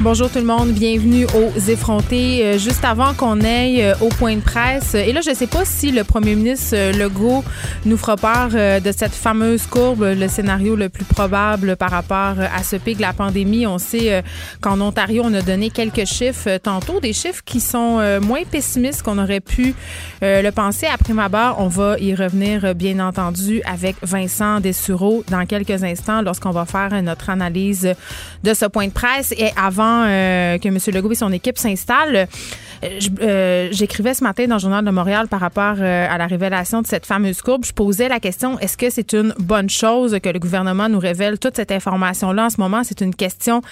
Bonjour tout le monde, bienvenue aux effrontés. Euh, juste avant qu'on aille euh, au point de presse, et là je ne sais pas si le premier ministre euh, Legault nous fera part de cette fameuse courbe, le scénario le plus probable par rapport à ce pic de la pandémie. On sait qu'en Ontario, on a donné quelques chiffres tantôt, des chiffres qui sont moins pessimistes qu'on aurait pu le penser. Après ma barre, on va y revenir bien entendu avec Vincent Dessureau dans quelques instants lorsqu'on va faire notre analyse de ce point de presse. Euh, que M. Legault et son équipe s'installent. Euh, euh, j'écrivais ce matin dans le Journal de Montréal par rapport à la révélation de cette fameuse courbe. Je posais la question est-ce que c'est une bonne chose que le gouvernement nous révèle toute cette information-là en ce moment? C'est une question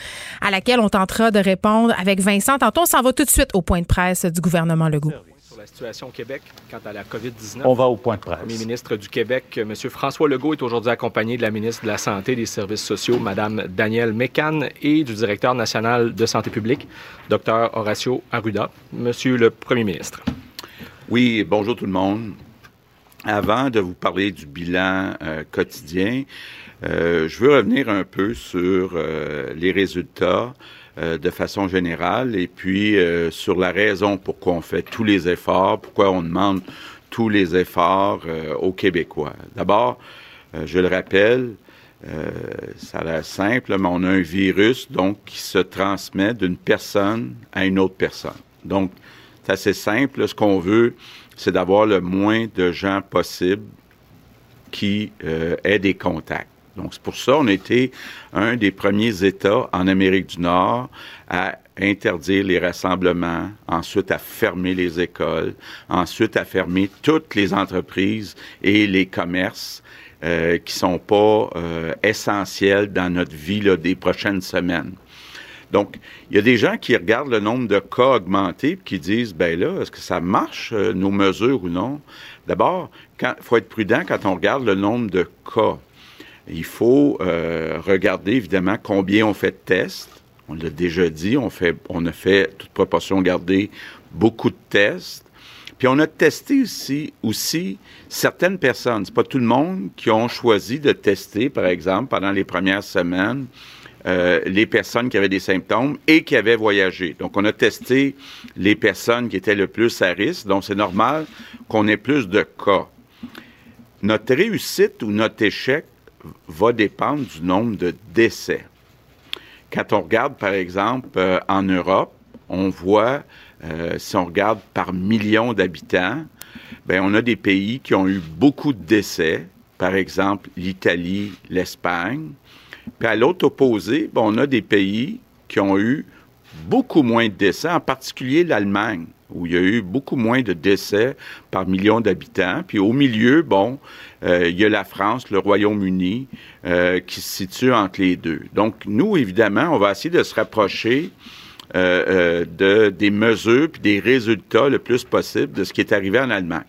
à laquelle on tentera de répondre avec Vincent. Tantôt, on s'en va tout de suite au point de presse du gouvernement Legault la situation au Québec quant à la COVID-19. On va au point de presse. Le premier ministre du Québec, M. François Legault, est aujourd'hui accompagné de la ministre de la Santé et des Services sociaux, Mme Danielle Mécan, et du directeur national de santé publique, Dr. Horacio Arruda. Monsieur le premier ministre. Oui, bonjour tout le monde. Avant de vous parler du bilan euh, quotidien, euh, je veux revenir un peu sur euh, les résultats euh, de façon générale et puis euh, sur la raison pourquoi on fait tous les efforts, pourquoi on demande tous les efforts euh, aux Québécois. D'abord, je le rappelle, ça a l'air simple, mais on a un virus qui se transmet d'une personne à une autre personne. Donc, c'est assez simple. Ce qu'on veut, c'est d'avoir le moins de gens possible qui aient des contacts. Donc, c'est pour ça qu'on était un des premiers États en Amérique du Nord à interdire les rassemblements, ensuite à fermer les écoles, ensuite à fermer toutes les entreprises et les commerces euh, qui sont pas euh, essentiels dans notre vie là, des prochaines semaines. Donc, il y a des gens qui regardent le nombre de cas augmenter et qui disent, ben là, est-ce que ça marche, euh, nos mesures ou non? D'abord, il faut être prudent quand on regarde le nombre de cas. Il faut euh, regarder évidemment combien on fait de tests. On l'a déjà dit, on, fait, on a fait, toute proportion gardée, beaucoup de tests. Puis on a testé aussi, aussi certaines personnes. C'est pas tout le monde qui ont choisi de tester, par exemple, pendant les premières semaines, euh, les personnes qui avaient des symptômes et qui avaient voyagé. Donc, on a testé les personnes qui étaient le plus à risque. Donc, c'est normal qu'on ait plus de cas. Notre réussite ou notre échec va dépendre du nombre de décès. Quand on regarde, par exemple, euh, en Europe, on voit, euh, si on regarde par million d'habitants, ben on a des pays qui ont eu beaucoup de décès, par exemple l'Italie, l'Espagne. Puis à l'autre opposé, ben, on a des pays qui ont eu beaucoup moins de décès, en particulier l'Allemagne où il y a eu beaucoup moins de décès par million d'habitants. Puis au milieu, bon, euh, il y a la France, le Royaume-Uni, euh, qui se situe entre les deux. Donc, nous, évidemment, on va essayer de se rapprocher euh, de, des mesures puis des résultats le plus possible de ce qui est arrivé en Allemagne.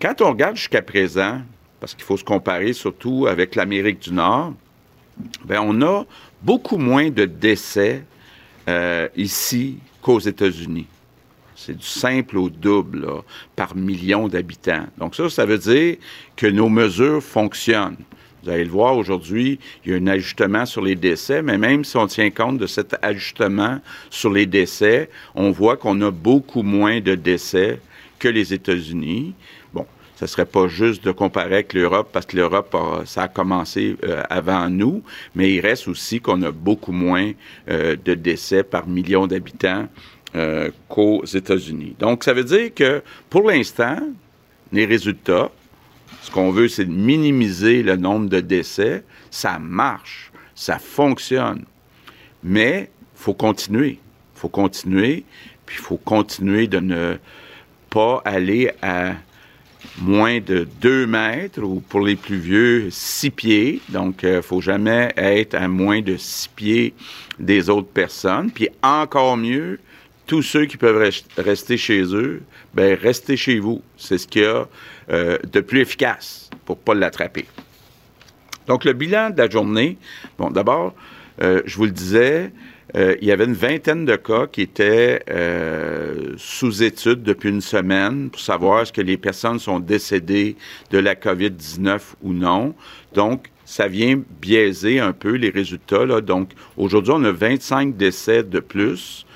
Quand on regarde jusqu'à présent, parce qu'il faut se comparer surtout avec l'Amérique du Nord, bien, on a beaucoup moins de décès ici qu'aux États-Unis. C'est du simple au double par million d'habitants. Donc ça, ça veut dire que nos mesures fonctionnent. Vous allez le voir aujourd'hui, il y a un ajustement sur les décès, mais même si on tient compte de cet ajustement sur les décès, on voit qu'on a beaucoup moins de décès que les États-Unis. Bon, ce serait pas juste de comparer avec l'Europe parce que l'Europe, ça a commencé euh, avant nous, mais il reste aussi qu'on a beaucoup moins euh, de décès par million d'habitants euh, qu'aux États-Unis. Donc, ça veut dire que pour l'instant, les résultats, ce qu'on veut, c'est de minimiser le nombre de décès. Ça marche, ça fonctionne. Mais il faut continuer. Il faut continuer, puis il faut continuer de ne pas aller à moins de 2 mètres ou pour les plus vieux, 6 pieds. Donc, il euh, ne faut jamais être à moins de 6 pieds des autres personnes. Puis encore mieux, tous ceux qui peuvent rester chez eux, ben restez chez vous. C'est ce qu'il y a euh, de plus efficace pour pas l'attraper. Donc, le bilan de la journée, bon, d'abord, euh, je vous le disais, euh, il y avait une vingtaine de cas qui étaient sous étude depuis une semaine pour savoir est-ce que les personnes sont décédées de la COVID-19 ou non. Donc, ça vient biaiser un peu les résultats. Donc, aujourd'hui, on a 25 décès de plus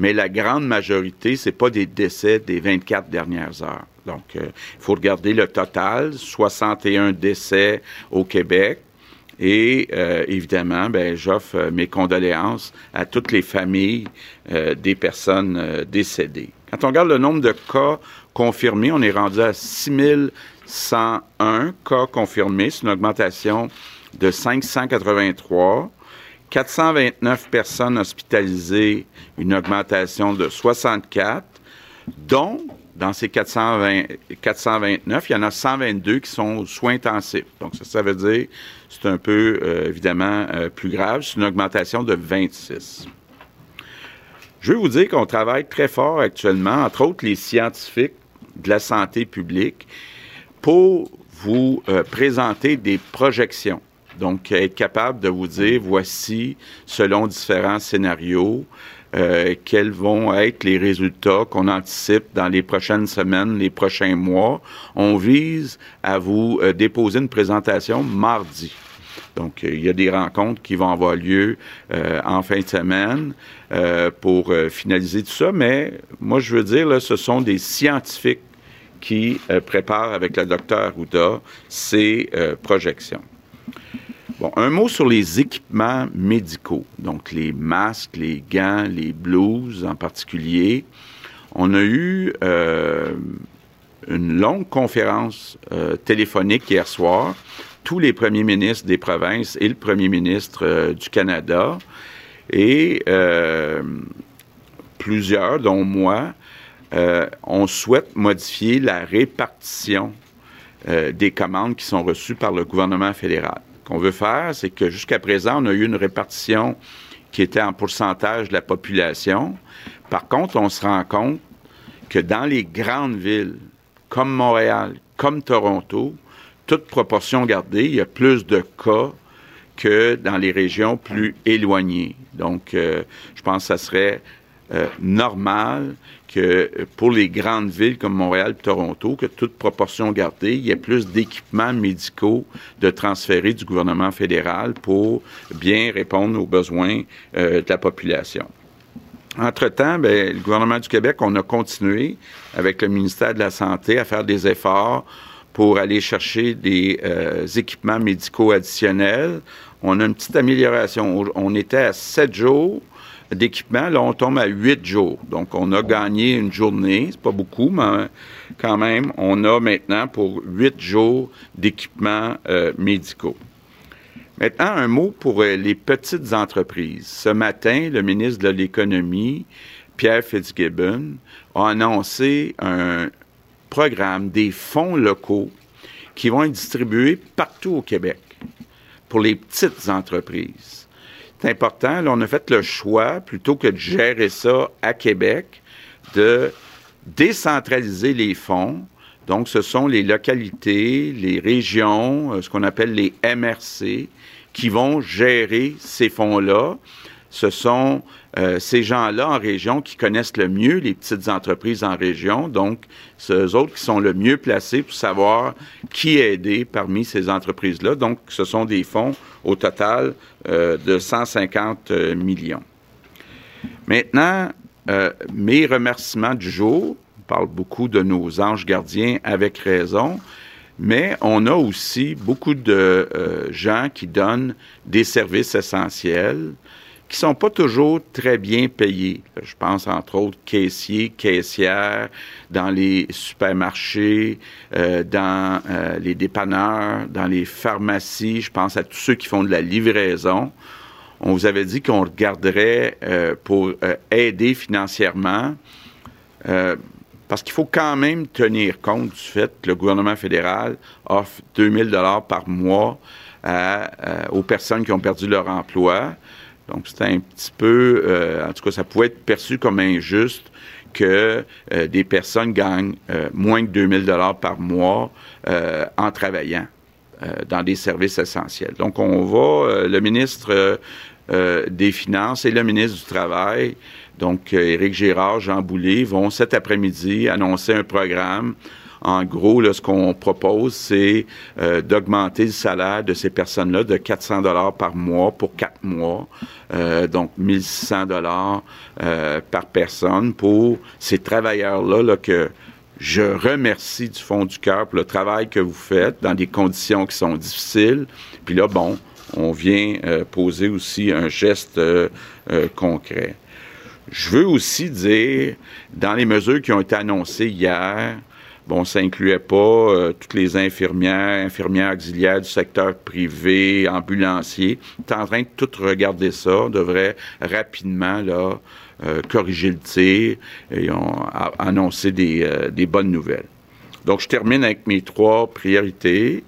mais la grande majorité, c'est pas des décès des 24 dernières heures. Donc, euh, il faut regarder le total, 61 décès au Québec. Et euh, évidemment, ben, j'offre euh, mes condoléances à toutes les familles des personnes décédées. Quand on regarde le nombre de cas confirmés, on est rendu à 6101 cas confirmés. C'est une augmentation de 583. 429 personnes hospitalisées, une augmentation de 64, dont dans ces 420, 429, il y en a 122 qui sont aux soins intensifs. Donc, ça, ça veut dire, c'est un peu, euh, évidemment, euh, plus grave. C'est une augmentation de 26. Je veux vous dire qu'on travaille très fort actuellement, entre autres les scientifiques de la santé publique, pour vous euh, présenter des projections donc, être capable de vous dire, voici, selon différents scénarios, euh, quels vont être les résultats qu'on anticipe dans les prochaines semaines, les prochains mois. On vise à vous euh, déposer une présentation mardi. Donc, il y a des rencontres qui vont avoir lieu euh, en fin de semaine pour finaliser tout ça, mais moi, je veux dire, là, ce sont des scientifiques qui préparent avec le docteur Houda ces projections. Un mot sur les équipements médicaux, donc les masques, les gants, les blouses en particulier. On a eu euh, une longue conférence euh, téléphonique hier soir, tous les premiers ministres des provinces et le premier ministre euh, du Canada, et plusieurs, dont moi, on souhaite modifier la répartition des commandes qui sont reçues par le gouvernement fédéral qu'on veut faire, c'est que jusqu'à présent, on a eu une répartition qui était en pourcentage de la population. Par contre, on se rend compte que dans les grandes villes, comme Montréal, comme Toronto, toute proportion gardée, il y a plus de cas que dans les régions plus éloignées. Donc, euh, je pense que ça serait euh, normal que pour les grandes villes comme Montréal et Toronto, que toute proportion gardée, il y ait plus d'équipements médicaux de transférer du gouvernement fédéral pour bien répondre aux besoins euh, de la population. Entre-temps, ben, le gouvernement du Québec, on a continué avec le ministère de la Santé à faire des efforts pour aller chercher des euh, équipements médicaux additionnels. On a une petite amélioration. On était à sept jours d'équipement. Là, on tombe à huit jours. Donc, on a gagné une journée. C'est pas beaucoup, mais quand même, on a maintenant pour huit jours d'équipements euh, médicaux. Maintenant, un mot pour euh, les petites entreprises. Ce matin, le ministre de l'Économie, Pierre Fitzgibbon, a annoncé un programme des fonds locaux qui vont être distribués partout au Québec pour les petites entreprises c'est important. Là, on a fait le choix, plutôt que de gérer ça à Québec, de décentraliser les fonds. Donc, ce sont les localités, les régions, euh, ce qu'on appelle les MRC, qui vont gérer ces fonds-là. Ce sont euh, ces gens-là en région qui connaissent le mieux les petites entreprises en région. Donc, c'est eux autres qui sont le mieux placés pour savoir qui aider parmi ces entreprises-là. Donc, ce sont des fonds au total euh, de 150 euh, millions. Maintenant, mes remerciements du jour, on parle beaucoup de nos anges gardiens avec raison, mais on a aussi beaucoup de gens qui donnent des services essentiels qui sont pas toujours très bien payés. Je pense entre autres caissiers, caissières dans les supermarchés, euh, dans euh, les dépanneurs, dans les pharmacies. Je pense à tous ceux qui font de la livraison. On vous avait dit qu'on regarderait euh, pour aider financièrement. parce qu'il faut quand même tenir compte du fait que le gouvernement fédéral offre 2000 dollars par mois aux personnes qui ont perdu leur emploi. Donc, c'est un petit peu, euh, en tout cas, ça pouvait être perçu comme injuste que euh, des personnes gagnent euh, moins que 2000 dollars par mois en travaillant dans des services essentiels. Donc, on va, le ministre des Finances et le ministre du Travail, donc Éric Girard, Jean Boulet, vont cet après-midi annoncer un programme en gros, ce qu'on propose, c'est euh, d'augmenter le salaire de ces personnes-là de 400 dollars par mois pour quatre mois, euh, donc 1600 dollars euh, par personne pour ces travailleurs-là là, que je remercie du fond du cœur pour le travail que vous faites dans des conditions qui sont difficiles. Puis là, bon, on vient poser aussi un geste concret. Je veux aussi dire, dans les mesures qui ont été annoncées hier, Bon, ça incluait pas euh, toutes les infirmières, infirmières auxiliaires du secteur privé, ambulanciers. Tu en train de tout regarder ça. On devrait rapidement là, euh, corriger le tir et on, annoncer des, euh, des bonnes nouvelles. Donc, je termine avec mes trois priorités.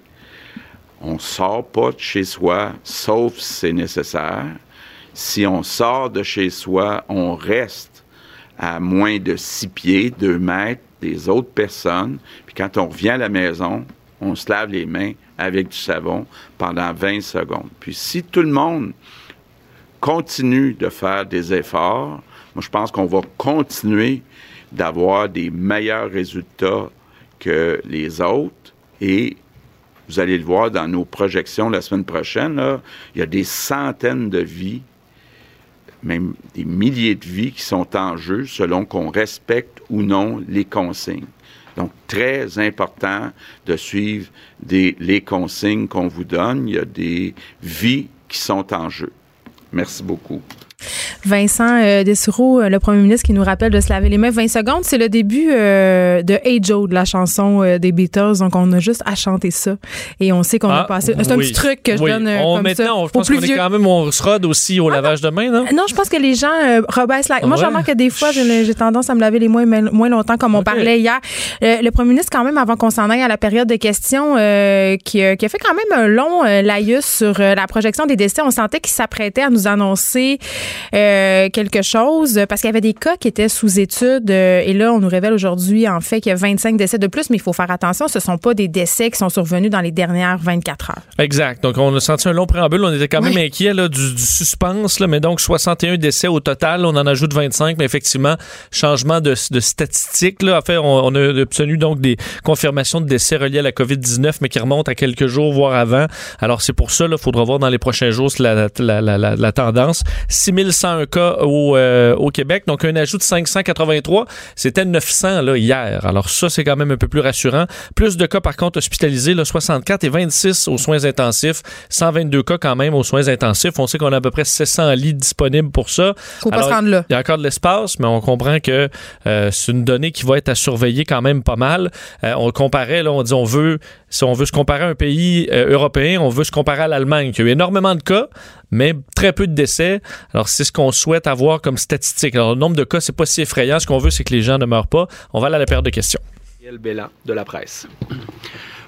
On sort pas de chez soi, sauf si c'est nécessaire. Si on sort de chez soi, on reste à moins de six pieds, deux mètres des autres personnes. Puis quand on revient à la maison, on se lave les mains avec du savon pendant 20 secondes. Puis si tout le monde continue de faire des efforts, moi je pense qu'on va continuer d'avoir des meilleurs résultats que les autres et vous allez le voir dans nos projections la semaine prochaine, il y a des centaines de vies même des milliers de vies qui sont en jeu selon qu'on respecte ou non les consignes. Donc, très important de suivre les consignes qu'on vous donne. Il y a des vies qui sont en jeu. Merci beaucoup. Vincent euh, Dessureau, euh, le premier ministre, qui nous rappelle de se laver les mains 20 secondes. C'est le début euh, de Hey Joe, de la chanson euh, des Beatles. Donc, on a juste à chanter ça. Et on sait qu'on a Ah, passé. C'est un petit truc que je Oui. donne On, comme ça. maintenant, on, je aux pense plus qu'on est vieux. quand même, on se rode aussi au lavage de mains, non? Non, je pense que les gens rebaissent la. Moi, je remarque que des fois, j'ai tendance à me laver les mains moins, longtemps, comme on parlait hier. Le premier ministre, quand même, avant qu'on s'en aille à la période de questions, qui, qui a fait quand même un long laïus sur la projection des décès, on sentait qu'il s'apprêtait à nous annoncer euh, quelque chose parce qu'il y avait des cas qui étaient sous étude euh, et là on nous révèle aujourd'hui en fait qu'il y a 25 décès de plus mais il faut faire attention ce sont pas des décès qui sont survenus dans les dernières 24 heures. Exact. Donc on a senti un long préambule, on était quand même inquiet là, du, suspense là, mais donc 61 décès au total, on en ajoute 25 mais effectivement changement de, de statistiques là, en fait on, a obtenu donc des confirmations de décès reliés à la Covid-19 mais qui remontent à quelques jours voire avant. Alors c'est pour ça il faudra voir dans les prochains jours la, la, la, la tendance 1101 cas euh, au, Québec, donc un ajout de 583. C'était 900 là, hier. Alors ça, c'est quand même un peu plus rassurant. Plus de cas, par contre, hospitalisés, 64 et 26 aux soins intensifs, 122 cas quand même aux soins intensifs. On sait qu'on a à peu près 600 lits disponibles pour ça. Il y a encore de l'espace, mais on comprend que euh, c'est une donnée qui va être à surveiller quand même pas mal. Euh, on comparait, là, on dit on veut, si on veut se comparer à un pays européen, on veut se comparer à l'Allemagne, qui a eu énormément de cas, mais très peu de décès. Alors, c'est ce qu'on souhaite avoir comme statistique. Alors, le nombre de cas, c'est pas si effrayant. Ce qu'on veut, c'est que les gens ne meurent pas. On va aller à la paire de questions. Gabriel Bélan de la presse.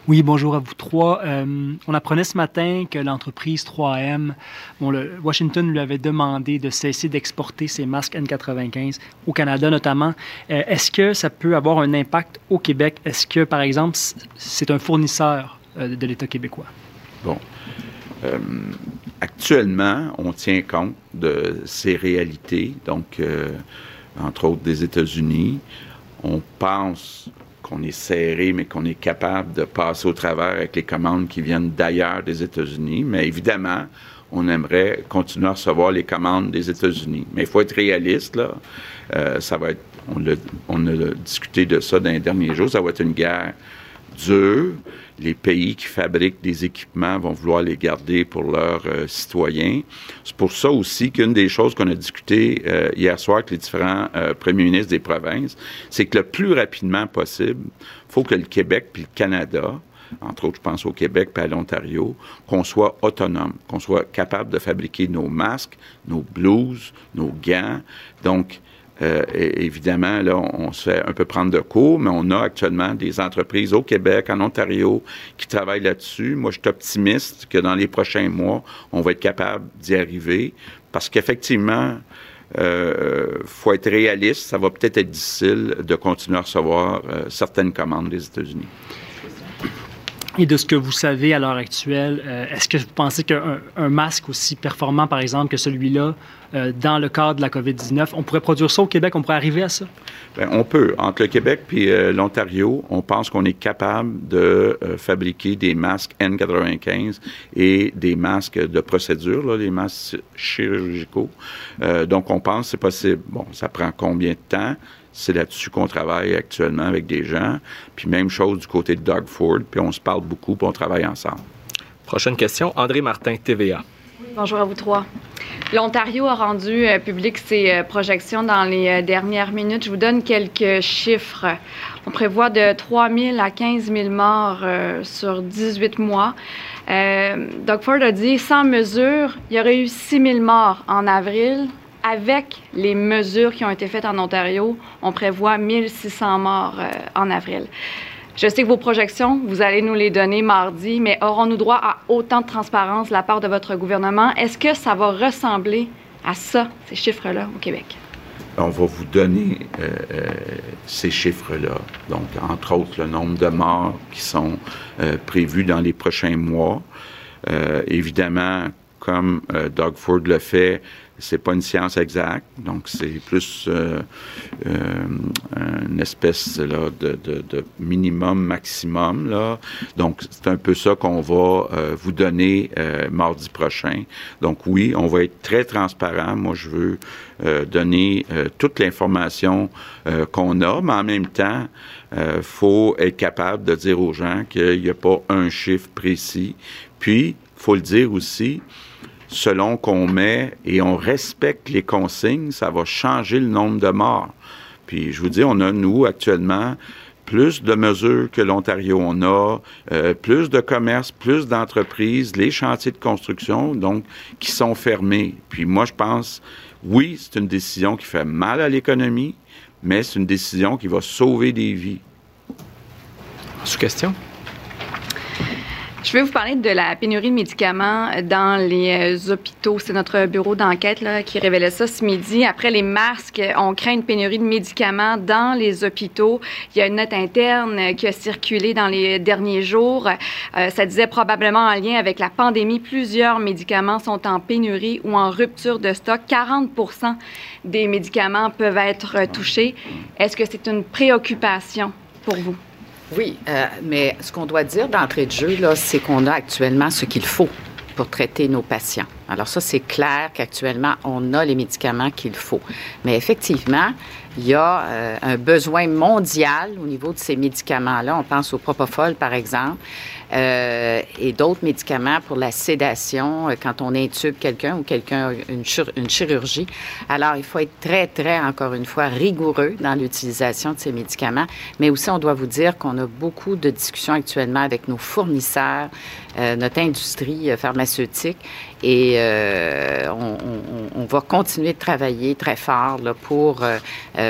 Oui, bonjour à vous trois. Euh, on apprenait ce matin que l'entreprise 3M, bon, le, Washington lui avait demandé de cesser d'exporter ses masques N95 au Canada notamment. Euh, Est-ce que ça peut avoir un impact au Québec? Est-ce que, par exemple, c'est un fournisseur euh, de l'État québécois? Bon. Euh, actuellement, on tient compte de ces réalités, donc, euh, entre autres des États-Unis. On pense qu'on est serré, mais qu'on est capable de passer au travers avec les commandes qui viennent d'ailleurs des États-Unis. Mais évidemment, on aimerait continuer à recevoir les commandes des États-Unis. Mais il faut être réaliste, là. Euh, ça va être, on, on a discuté de ça dans les derniers jours, ça va être une guerre dure. Les pays qui fabriquent des équipements vont vouloir les garder pour leurs euh, citoyens. C'est pour ça aussi qu'une des choses qu'on a discuté euh, hier soir avec les différents euh, premiers ministres des provinces, c'est que le plus rapidement possible, faut que le Québec puis le Canada, entre autres, je pense au Québec puis à l'Ontario, qu'on soit autonome, qu'on soit capable de fabriquer nos masques, nos blouses, nos gants. Donc, euh, évidemment, là, on, se fait un peu prendre de cours, mais on a actuellement des entreprises au Québec, en Ontario, qui travaillent là-dessus. Moi, je suis optimiste que dans les prochains mois, on va être capable d'y arriver parce qu'effectivement, euh, faut être réaliste. Ça va peut-être être difficile de continuer à recevoir euh, certaines commandes des États-Unis. Et de ce que vous savez à l'heure actuelle, euh, est-ce que vous pensez qu'un un masque aussi performant, par exemple, que celui-là, euh, dans le cadre de la COVID-19, on pourrait produire ça au Québec? On pourrait arriver à ça? Bien, on peut. Entre le Québec et euh, l'Ontario, on pense qu'on est capable de euh, fabriquer des masques N95 et des masques de procédure, là, des masques chirurgicaux. Donc, on pense que c'est possible. Bon, ça prend combien de temps? C'est là-dessus qu'on travaille actuellement avec des gens. Puis même chose du côté de Doug Ford. Puis on se parle beaucoup, puis on travaille ensemble. Prochaine question, André Martin, TVA. Bonjour à vous trois. L'Ontario a rendu euh, public ses euh, projections dans les euh, dernières minutes. Je vous donne quelques chiffres. On prévoit de 3 000 à 15 000 morts euh, sur 18 mois. Euh, Doug Ford a dit, sans mesure, il y aurait eu 6 000 morts en avril. Avec les mesures qui ont été faites en Ontario, on prévoit 1600 morts euh, en avril. Je sais que vos projections, vous allez nous les donner mardi, mais aurons-nous droit à autant de transparence de la part de votre gouvernement? Est-ce que ça va ressembler à ça, ces chiffres-là, au Québec? On va vous donner euh, euh, ces chiffres-là. Donc, entre autres, le nombre de morts qui sont prévus dans les prochains mois. Évidemment, comme Doug Ford le fait, c'est pas une science exacte, donc c'est plus euh, euh, une espèce là, de, de, de minimum maximum là. Donc c'est un peu ça qu'on va euh, vous donner euh, mardi prochain. Donc oui, on va être très transparent. Moi, je veux euh, donner toute l'information qu'on a, mais en même temps, euh, faut être capable de dire aux gens qu'il n'y a pas un chiffre précis. Puis, faut le dire aussi, selon qu'on met et on respecte les consignes, ça va changer le nombre de morts. Puis je vous dis, on a, nous, actuellement, plus de mesures que l'Ontario. On a euh, plus de commerces, plus d'entreprises, les chantiers de construction, donc, qui sont fermés. Puis moi, je pense, oui, c'est une décision qui fait mal à l'économie, mais c'est une décision qui va sauver des vies. Sous question? Je vais vous parler de la pénurie de médicaments dans les euh, hôpitaux. C'est notre bureau d'enquête qui révélait ça ce midi. Après les masques, on craint une pénurie de médicaments dans les hôpitaux. Il y a une note interne qui a circulé dans les derniers jours. Euh, ça disait probablement en lien avec la pandémie, plusieurs médicaments sont en pénurie ou en rupture de stock. 40 des médicaments peuvent être touchés. Est-ce que c'est une préoccupation pour vous? Oui, euh, mais ce qu'on doit dire d'entrée de jeu, c'est qu'on a actuellement ce qu'il faut pour traiter nos patients. Alors ça, c'est clair qu'actuellement, on a les médicaments qu'il faut. Mais effectivement, il y a euh, un besoin mondial au niveau de ces médicaments-là. On pense au propofol, par exemple, euh, et d'autres médicaments pour la sédation euh, quand on intube quelqu'un ou quelqu'un une, une chirurgie. Alors, il faut être très, très, encore une fois, rigoureux dans l'utilisation de ces médicaments. Mais aussi, on doit vous dire qu'on a beaucoup de discussions actuellement avec nos fournisseurs, euh, notre industrie pharmaceutique, et on, va continuer de travailler très fort pour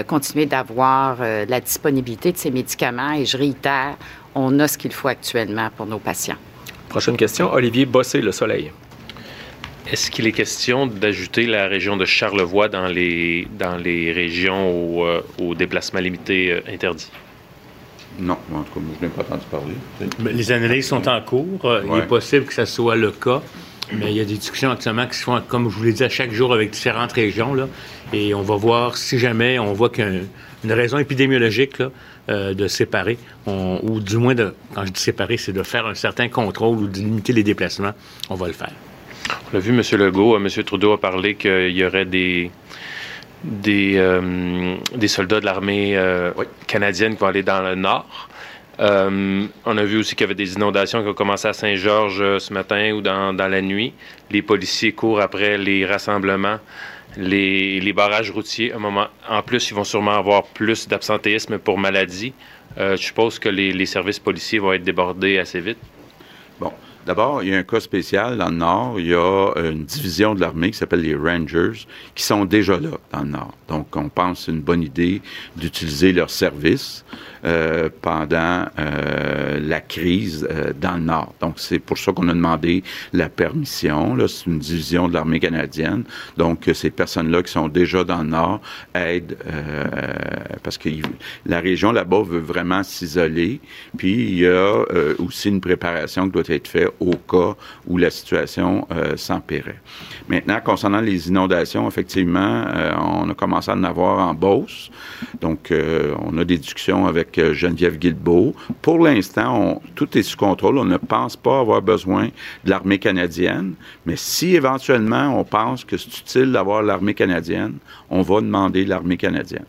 continuer d'avoir la disponibilité de ces médicaments. Et je réitère, on a ce qu'il faut actuellement pour nos patients. Prochaine question, Olivier Bossé, Le Soleil. Est-ce qu'il est question d'ajouter la région de Charlevoix dans les, dans les régions au, euh, au déplacement limité euh, interdit? Non, en tout cas, moi, je n'ai pas entendu parler. Mais Les analyses sont en cours. Euh, Il est possible que ça soit le cas. Mais il y a des discussions actuellement qui se font, comme je vous l'ai dit, à chaque jour avec différentes régions. Là, et on va voir si jamais on voit qu'il y a une, une raison épidémiologique là, euh, de séparer, on- ou du moins, de, quand je dis séparer, c'est de faire un certain contrôle ou de limiter les déplacements. On va le faire. On l'a vu, M. Legault, euh, M. Trudeau a parlé qu'il y aurait des, des, euh, des soldats de l'armée euh, canadienne qui vont aller dans le nord. Euh, on a vu aussi qu'il y avait des inondations qui ont commencé à Saint-Georges ce matin ou dans, dans la nuit. Les policiers courent après les rassemblements, les, barrages routiers. En plus, ils vont sûrement avoir plus d'absentéisme pour maladie. Euh, je suppose que les, les services policiers vont être débordés assez vite. Bon, D'abord, il y a un cas spécial dans le Nord. Il y a une division de l'armée qui s'appelle les Rangers, qui sont déjà là dans le Nord. Donc, on pense que c'est une bonne idée d'utiliser leurs services euh, pendant euh, la crise euh, dans le Nord. Donc, c'est pour ça qu'on a demandé la permission. Là, c'est une division de l'armée canadienne. Donc, ces personnes-là qui sont déjà dans le Nord aident parce que la région là-bas veut vraiment s'isoler. Puis, il y a aussi une préparation qui doit être faite au cas où la situation s'empirait. Maintenant, concernant les inondations, effectivement, on a commencé à en avoir en Beauce. Donc, on a des discussions avec Geneviève Guilbeault. Pour l'instant, tout est sous contrôle. On ne pense pas avoir besoin de l'armée canadienne, mais si éventuellement on pense que c'est utile d'avoir l'armée canadienne, on va demander l'armée canadienne.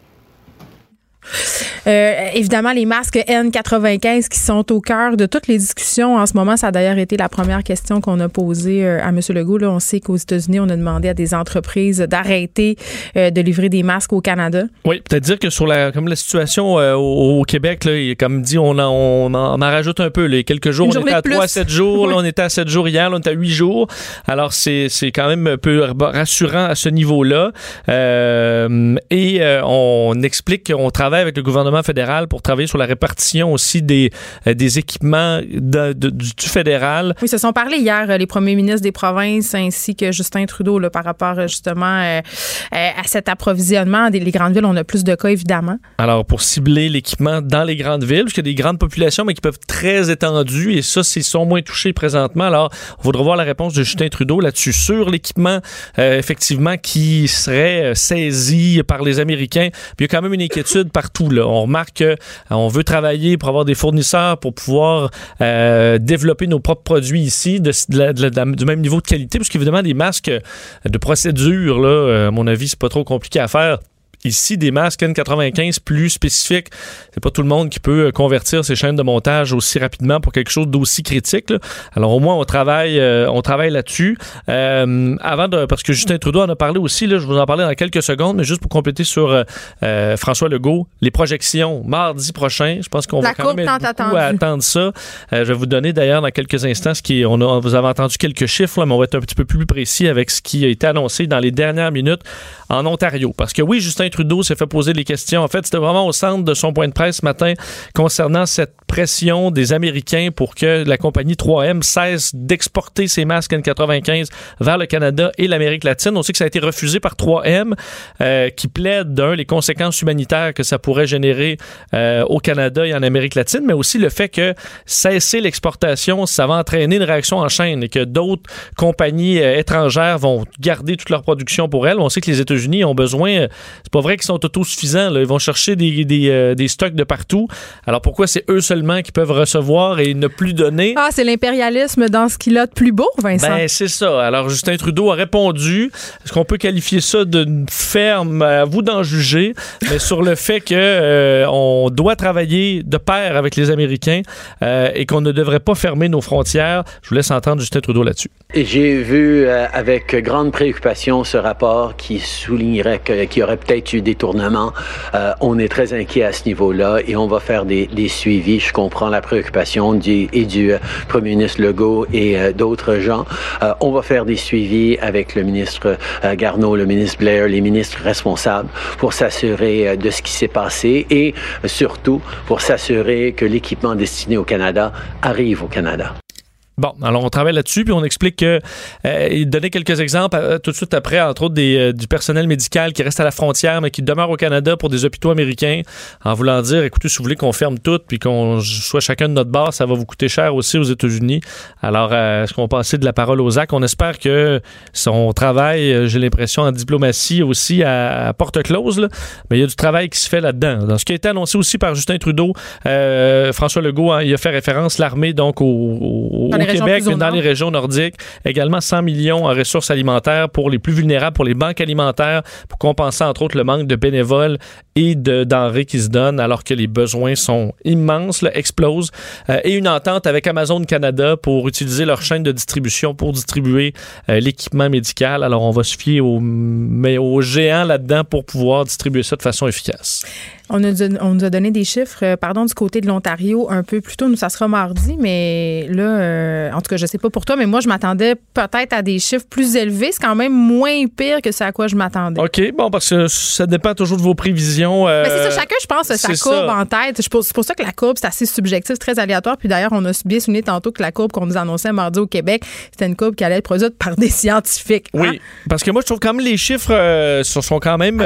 Euh, évidemment, les masques N95 qui sont au cœur de toutes les discussions en ce moment. Ça a d'ailleurs été la première question qu'on a posée euh, à M. Legault. Là, on sait qu'aux États-Unis, on a demandé à des entreprises d'arrêter euh, de livrer des masques au Canada. Oui, peut-être dire que sur la, comme la situation au, Québec, là, comme dit, on en, on en, rajoute un peu. Les quelques jours, on était à 3 à 7 jours. Là, on était à 7 jours hier. Là, on était à 8 jours. Alors, c'est quand même un peu rassurant à ce niveau-là. et on explique qu'on travaille avec le gouvernement fédéral pour travailler sur la répartition aussi des, euh, des équipements du, fédéral. Oui, se sont parlé hier euh, les premiers ministres des provinces ainsi que Justin Trudeau là, par rapport euh, justement à cet approvisionnement. Des, les grandes villes, on a plus de cas évidemment. Alors pour cibler l'équipement dans les grandes villes, parce qu'il y a des grandes populations mais qui peuvent être très étendues et ça, ils sont moins touchés présentement. Alors, on voudra voir la réponse de Justin Trudeau là-dessus sur l'équipement effectivement qui serait saisi par les Américains. Puis il y a quand même une inquiétude partout. Là. On remarque qu'on euh, veut travailler pour avoir des fournisseurs pour pouvoir euh, développer nos propres produits ici du même niveau de qualité, parce qu'évidemment, des masques de procédure, euh, à mon avis, c'est pas trop compliqué à faire ici des masques N95 plus spécifiques. C'est pas tout le monde qui peut euh, convertir ses chaînes de montage aussi rapidement pour quelque chose d'aussi critique. Alors au moins on travaille, euh, on travaille là-dessus. Euh, avant de, parce que Justin Trudeau en a parlé aussi, là, je vous en parler dans quelques secondes, mais juste pour compléter sur François Legault, les projections mardi prochain. Je pense qu'on va quand même être beaucoup à attendre ça. je vais vous donner d'ailleurs dans quelques instants ce qui, on a, vous avez entendu quelques chiffres, mais on va être un petit peu plus précis avec ce qui a été annoncé dans les dernières minutes en Ontario. Parce que oui, Justin Trudeau s'est fait poser les questions. En fait, c'était vraiment au centre de son point de presse ce matin concernant cette pression des Américains pour que la compagnie 3M cesse d'exporter ses masques N95 vers le Canada et l'Amérique latine. On sait que ça a été refusé par 3M, euh, qui plaide d'un les conséquences humanitaires que ça pourrait générer euh, au Canada et en Amérique latine, mais aussi le fait que cesser l'exportation, ça va entraîner une réaction en chaîne et que d'autres compagnies euh, étrangères vont garder toute leur production pour elles. On sait que les États-Unis ont besoin, c'est pas vrai qu'ils sont autosuffisants, là. ils vont chercher des, des, des stocks de partout. Alors pourquoi c'est eux seulement qui peuvent recevoir et ne plus donner? Ah, c'est l'impérialisme dans ce qu'il a de plus beau, Vincent. Ben, c'est ça. Alors, Justin Trudeau a répondu. Est-ce qu'on peut qualifier ça d'une ferme? À vous d'en juger. mais sur le fait que euh, on doit travailler de pair avec les Américains euh, et qu'on ne devrait pas fermer nos frontières. Je vous laisse entendre Justin Trudeau là-dessus. J'ai vu euh, avec grande préoccupation ce rapport qui soulignerait qu'il y aurait peut-être eu des tournements. on est très inquiet à ce niveau-là et on va faire des, des suivis. Je comprend la préoccupation du, et du euh, premier ministre Legault et euh, d'autres gens. Euh, on va faire des suivis avec le ministre Garneau, le ministre Blair, les ministres responsables pour s'assurer de ce qui s'est passé et surtout pour s'assurer que l'équipement destiné au Canada arrive au Canada. Bon, alors on travaille là-dessus, puis on explique que euh, il donnait quelques exemples euh, tout de suite après, entre autres des, euh, du personnel médical qui reste à la frontière, mais qui demeure au Canada pour des hôpitaux américains, en voulant dire, écoutez, si vous voulez qu'on ferme tout, puis qu'on soit chacun de notre base, ça va vous coûter cher aussi aux États-Unis. Alors, est-ce qu'on passait de la parole aux actes? On espère que son travail, j'ai l'impression, en diplomatie aussi à, porte close, là, mais il y a du travail qui se fait là-dedans. Dans ce qui a été annoncé aussi par Justin Trudeau, François Legault, hein, il a fait référence l'armée donc au, au Québec, mais dans les régions nordiques. Également 100 millions en ressources alimentaires pour les plus vulnérables, pour les banques alimentaires, pour compenser entre autres le manque de bénévoles et de denrées qui se donnent alors que les besoins sont immenses, là, explosent. Euh, et une entente avec Amazon Canada pour utiliser leur chaîne de distribution pour distribuer euh, l'équipement médical. Alors on va se fier aux, mais aux géants là-dedans pour pouvoir distribuer ça de façon efficace. On, a, on nous a donné des chiffres, euh, pardon, du côté de l'Ontario un peu plus tôt. Nous, ça sera mardi, mais là, euh, en tout cas, je sais pas pour toi, mais moi, je m'attendais peut-être à des chiffres plus élevés. C'est quand même moins pire que ce à quoi je m'attendais. OK, bon, parce que ça dépend toujours de vos prévisions. Mais c'est ça, chacun, je pense, a sa courbe en tête. C'est pour ça que la courbe, c'est assez subjectif, très aléatoire. Puis d'ailleurs, on a bien souligné tantôt que la courbe qu'on nous annonçait mardi au Québec, c'était une courbe qui allait être produite par des scientifiques. Oui, hein? parce que moi, je trouve quand même les chiffres sont quand même.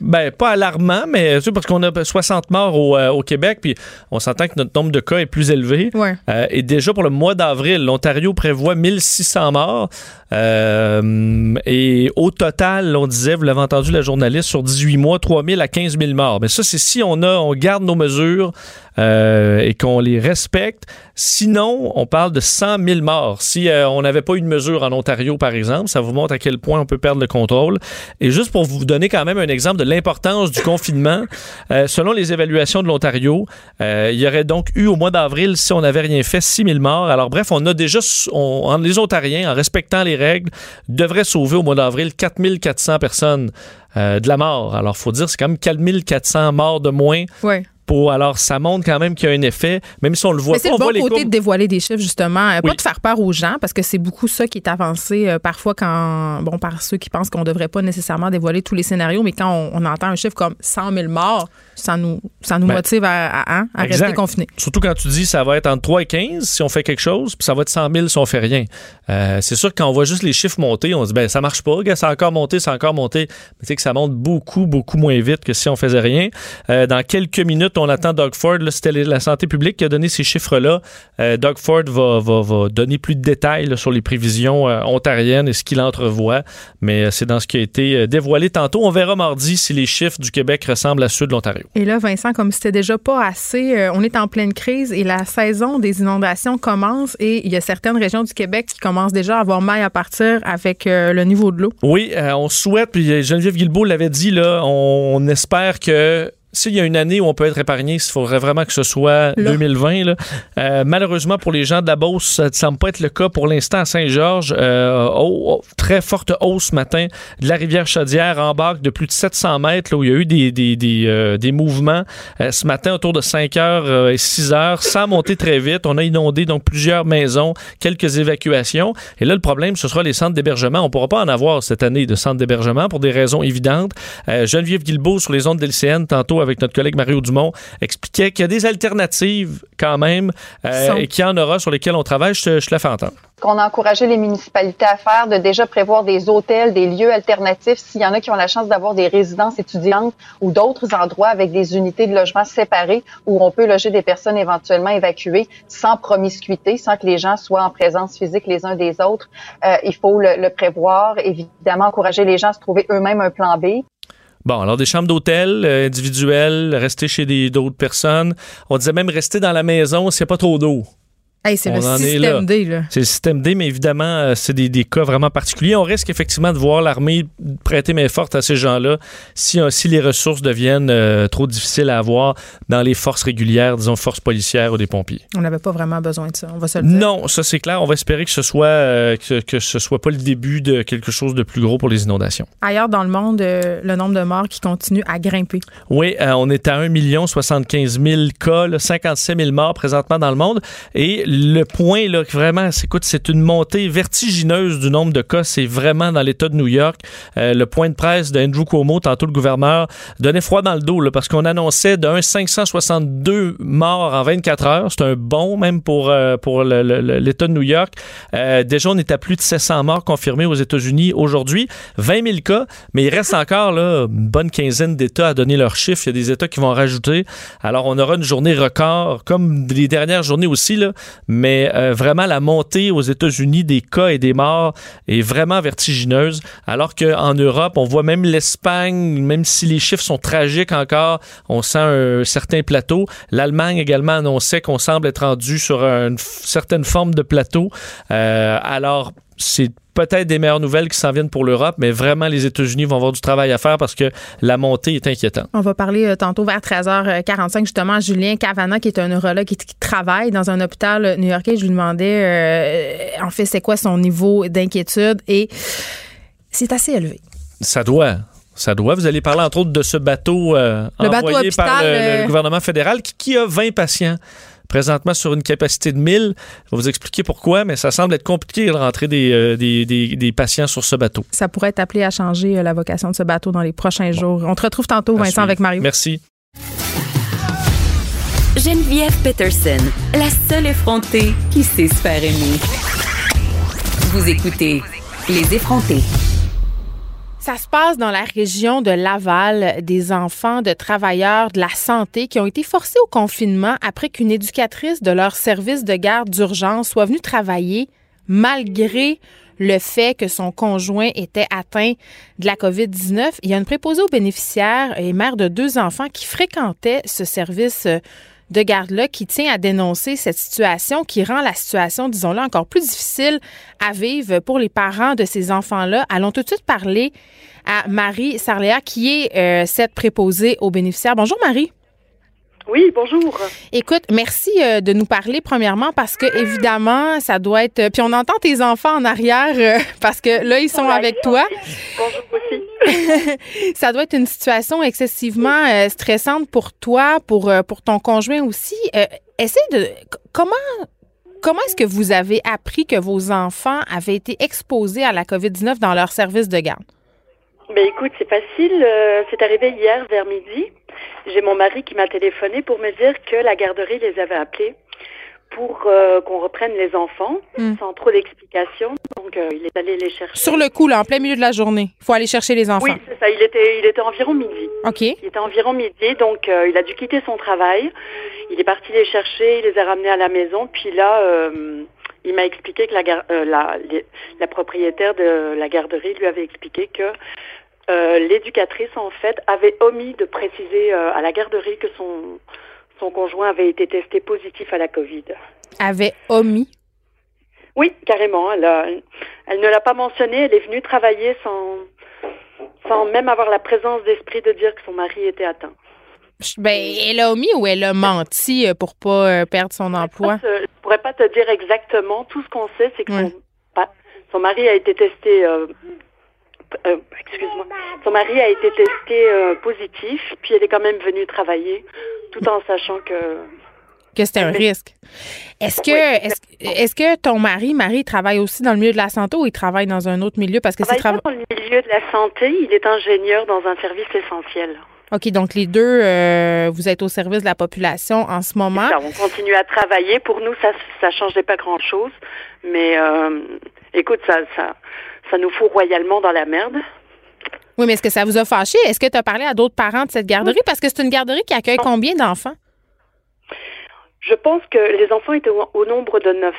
ben, pas alarmants, mais parce qu'on a 60 morts euh, au, Québec, puis on s'entend que notre nombre de cas est plus élevé. Euh, et déjà pour le mois d'avril, l'Ontario prévoit 1600 morts. Euh, et au total, on disait, vous l'avez entendu la journaliste, sur 18 mois, 3000 à 15 000 morts. Mais ça, c'est si on a, on garde nos mesures et qu'on les respecte. Sinon, on parle de 100 000 morts. Si on n'avait pas eu de mesure en Ontario, par exemple, ça vous montre à quel point on peut perdre le contrôle. Et juste pour vous donner quand même un exemple de l'importance du confinement, selon les évaluations de l'Ontario, euh, il y aurait donc eu au mois d'avril, si on n'avait rien fait, 6 000 morts. Alors bref, on a déjà, on, les Ontariens, en respectant les règles, devraient sauver au mois d'avril 4 400 personnes euh, de la mort. Alors, faut dire, c'est quand même 4 400 morts de moins. Alors, ça montre quand même qu'il y a un effet, même si on le voit Mais pas. C'est le bon côté de dévoiler des chiffres, justement. Euh, pas de faire peur aux gens, parce que c'est beaucoup ça qui est avancé euh, parfois quand, bon, par ceux qui pensent qu'on devrait pas nécessairement dévoiler tous les scénarios, mais quand on, entend un chiffre comme 100 000 morts, ça nous, ça nous ben, motive à, à, à rester confinés. Surtout quand tu dis ça va être entre 3 et 15 si on fait quelque chose, puis ça va être 100 000 si on fait rien. Euh, c'est sûr que quand on voit juste les chiffres monter, on se dit, ben ça marche pas, ça a encore monté, ça a encore monté. Mais tu sais que ça monte beaucoup, beaucoup moins vite que si on faisait rien. dans quelques minutes, on attend Doug Ford c'était la santé publique qui a donné ces chiffres-là. Euh, Doug Ford va, donner plus de détails sur les prévisions euh, ontariennes et ce qu'il entrevoit. Mais euh, c'est dans ce qui a été dévoilé tantôt. On verra mardi si les chiffres du Québec ressemblent à ceux de l'Ontario. Et là, Vincent, comme c'était déjà pas assez, on est en pleine crise et la saison des inondations commence et il y a certaines régions du Québec qui commencent déjà à avoir maille à partir avec le niveau de l'eau. Oui, on souhaite, puis Geneviève Guilbeault l'avait dit, là, on espère que s'il y a une année où on peut être épargné, il faudrait vraiment que ce soit 2020. Euh, malheureusement, pour les gens de la Beauce, ça ne semble pas être le cas pour l'instant à Saint-Georges. Euh, très forte hausse ce matin de la rivière Chaudière en barque de plus de 700 mètres, là, où il y a eu des, des, des, euh, des mouvements ce matin autour de 5 h et 6 h, sans monter très vite. On a inondé donc plusieurs maisons, quelques évacuations. Et là, le problème, ce sera les centres d'hébergement. On ne pourra pas en avoir cette année de centres d'hébergement pour des raisons évidentes. Geneviève Guilbeault sur les ondes d'LCN, tantôt avec notre collègue Mario Dumont, expliquait qu'il y a des alternatives quand même euh, et qu'il y en aura sur lesquelles on travaille. Je te, je la fais entendre. Qu'on a encouragé les municipalités à faire, de déjà prévoir des hôtels, des lieux alternatifs, s'il y en a qui ont la chance d'avoir des résidences étudiantes ou d'autres endroits avec des unités de logement séparées où on peut loger des personnes éventuellement évacuées sans promiscuité, sans que les gens soient en présence physique les uns des autres. Euh, il faut le, le prévoir, évidemment, encourager les gens à se trouver eux-mêmes un plan B. Bon, alors des chambres d'hôtel euh, individuelles, rester chez d'autres personnes. On disait même rester dans la maison s'il n'y a pas trop d'eau c'est le système D. Là. C'est le système D, mais évidemment, euh, c'est des, des, cas vraiment particuliers. On risque effectivement de voir l'armée prêter main forte à ces gens-là si, euh, si les ressources deviennent euh, trop difficiles à avoir dans les forces régulières, disons forces policières ou des pompiers. On n'avait pas vraiment besoin de ça, on va se le dire. Non, ça c'est clair. On va espérer que ce soit que, que, ce soit pas le début de quelque chose de plus gros pour les inondations. Ailleurs dans le monde, le nombre de morts qui continue à grimper. Oui, on est à 1 75 000 cas, 57 000 morts présentement dans le monde. Et le point, là, vraiment, écoute, c'est une montée vertigineuse du nombre de cas. C'est vraiment dans l'État de New York. Euh, le point de presse d'Andrew Cuomo, tantôt le gouverneur, donnait froid dans le dos, là, parce qu'on annonçait d'un 562 morts en 24 heures. C'est un bon, même pour, euh, pour l'État de New York. Euh, déjà, on est à plus de 700 morts confirmés aux États-Unis aujourd'hui. 20 000 cas, mais il reste encore là, une bonne quinzaine d'États à donner leurs chiffres. Il y a des États qui vont rajouter. Alors, on aura une journée record, comme les dernières journées aussi, là, mais euh, vraiment la montée aux États-Unis des cas et des morts est vraiment vertigineuse, alors qu'en Europe, on voit même l'Espagne, même si les chiffres sont tragiques encore, on sent un certain plateau. L'Allemagne également annonçait qu'on semble être rendu sur une certaine forme de plateau. Euh, alors, c'est peut-être des meilleures nouvelles qui s'en viennent pour l'Europe, mais vraiment, les États-Unis vont avoir du travail à faire parce que la montée est inquiétante. On va parler euh, tantôt vers 13h45, justement, à Julien Cavana, qui est un neurologue qui, travaille dans un hôpital new-yorkais. Je lui demandais, euh, en fait, c'est quoi son niveau d'inquiétude et c'est assez élevé. Ça doit Ça doit. Vous allez parler entre autres de ce bateau, euh, Le bateau envoyé par le, euh, le gouvernement fédéral qui, qui a 20 patients présentement sur une capacité de 1000. Je vais vous expliquer pourquoi, mais ça semble être compliqué de rentrer des, euh, des, des- des patients sur ce bateau. Ça pourrait être appelé à changer euh, la vocation de ce bateau dans les prochains jours. On te retrouve tantôt, À Vincent, suivre. avec Mario. Merci. Geneviève Peterson, la seule effrontée qui sait se faire aimer. Vous écoutez Les effrontés. Ça se passe dans la région de Laval, des enfants de travailleurs de la santé qui ont été forcés au confinement après qu'une éducatrice de leur service de garde d'urgence soit venue travailler malgré le fait que son conjoint était atteint de la COVID-19. Il y a une préposée aux bénéficiaires et mère de deux enfants qui fréquentait ce service de garde-là qui tient à dénoncer cette situation qui rend la situation, disons-le, encore plus difficile à vivre pour les parents de ces enfants-là. Allons tout de suite parler à Marie Sarléa, qui est euh, cette préposée aux bénéficiaires. Bonjour Marie. Oui, bonjour. Écoute, merci euh, de nous parler premièrement parce que évidemment, ça doit être. euh, Puis on entend tes enfants en arrière euh, parce que là, ils sont avec toi. Bonjour aussi. ça doit être une situation excessivement stressante pour toi, pour, pour ton conjoint aussi. Essaie de. Comment. Comment est-ce que vous avez appris que vos enfants avaient été exposés à la COVID-19 dans leur service de garde? Ben écoute, c'est facile. euh, c'est arrivé hier vers midi. J'ai mon mari qui m'a téléphoné pour me dire que la garderie les avait appelés pour euh, qu'on reprenne les enfants Hmm. sans trop d'explications. Donc euh, il est allé les chercher. Sur le coup, là, en plein milieu de la journée, il faut aller chercher les enfants. Oui, c'est ça. Il était, il était environ midi. OK. Il était environ midi, donc euh, il a dû quitter son travail. Il est parti les chercher, il les a ramenés à la maison. Puis là, euh, il m'a expliqué que la, euh, la, les- la propriétaire de la garderie lui avait expliqué que euh, l'éducatrice, en fait, avait omis de préciser euh, à la garderie que son, son conjoint avait été testé positif à la COVID. Avait omis? Oui, carrément. Elle, a- elle ne l'a pas mentionné. Elle est venue travailler sans, sans même avoir la présence d'esprit de dire que son mari était atteint. Ben, elle a omis ou elle a menti euh, pour pas perdre son emploi? Je ne pourrais pas te dire exactement. Tout ce qu'on sait, c'est que son, mari a été testé. euh, euh, excuse-moi. Son mari a été testé euh, positif, puis elle est quand même venue travailler, tout en sachant que. Que c'était un risque. Est-ce que, est-ce, que ton mari, Marie, travaille aussi dans le milieu de la santé ou il travaille dans un autre milieu? Parce que c'est travaille dans le milieu de la santé, il est ingénieur dans un service essentiel. OK, donc les deux, euh, vous êtes au service de la population en ce moment. Ça, on continue à travailler. Pour nous, ça ça changeait pas grand-chose. Mais euh, écoute, ça, ça, ça nous fout royalement dans la merde. Oui, mais est-ce que ça vous a fâché? Est-ce que tu as parlé à d'autres parents de cette garderie? Parce que c'est une garderie qui accueille combien d'enfants? Je pense que les enfants étaient au, au nombre de neuf.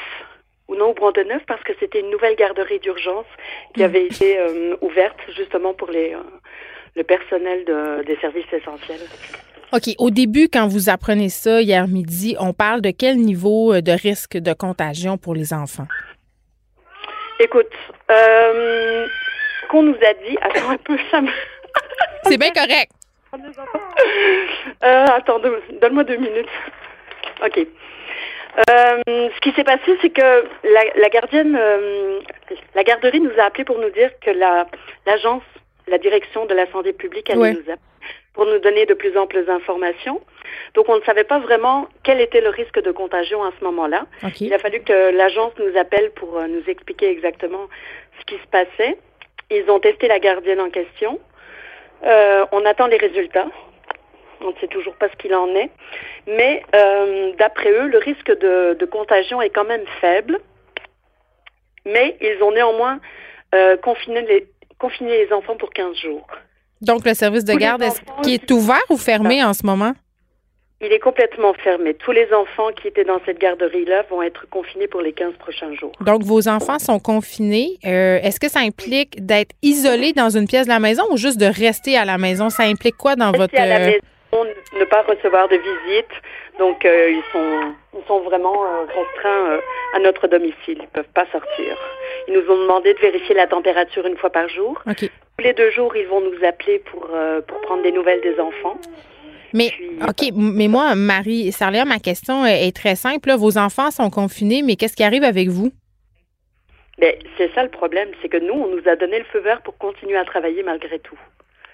Au nombre de neuf parce que c'était une nouvelle garderie d'urgence qui avait été euh, ouverte justement pour les, euh, le personnel de- des services essentiels. OK, au début, quand vous apprenez ça hier midi, on parle de quel niveau euh, de risque de contagion pour les enfants? Écoute, euh, ce qu'on nous a dit, attends un peu, ça me... C'est bien correct. Euh, attends, deux- donne-moi deux minutes. OK. Euh, ce qui s'est passé, c'est que la, la gardienne, euh, la garderie nous a appelé pour nous dire que la l'agence, la direction de la santé publique allait Ouais. nous appeler pour nous donner de plus amples informations. Donc, on ne savait pas vraiment quel était le risque de contagion à ce moment-là. Il a fallu que l'agence nous appelle pour euh, nous expliquer exactement ce qui se passait. Ils ont testé la gardienne en question. Euh, on attend les résultats. On ne sait toujours pas ce qu'il en est. Mais euh, d'après eux, le risque de, de contagion est quand même faible. Mais ils ont néanmoins euh, confiné, les, confiné les enfants pour 15 jours. Donc, le service de Tous garde, est-ce enfants qu'il est ouvert ou fermé en ce moment? Il est complètement fermé. Tous les enfants qui étaient dans cette garderie-là vont être confinés pour les 15 prochains jours. Donc, vos enfants sont confinés. Euh, Est-ce que ça implique d'être isolés dans une pièce de la maison ou juste de rester à la maison? Ça implique quoi dans votre... Rester à la euh, maison, ne pas recevoir de visites. Donc, euh, ils, sont, ils sont vraiment euh, restreints à notre domicile. Ils ne peuvent pas sortir. Ils nous ont demandé de vérifier la température une fois par jour. OK. Tous les deux jours, ils vont nous appeler pour, euh, pour prendre des nouvelles des enfants. Mais, OK, m- mais moi, Marie Sarlia, ma question est est très simple. là. Vos enfants sont confinés, mais qu'est-ce qui arrive avec vous? Mais c'est ça le problème, c'est que nous, on nous a donné le feu vert pour continuer à travailler malgré tout.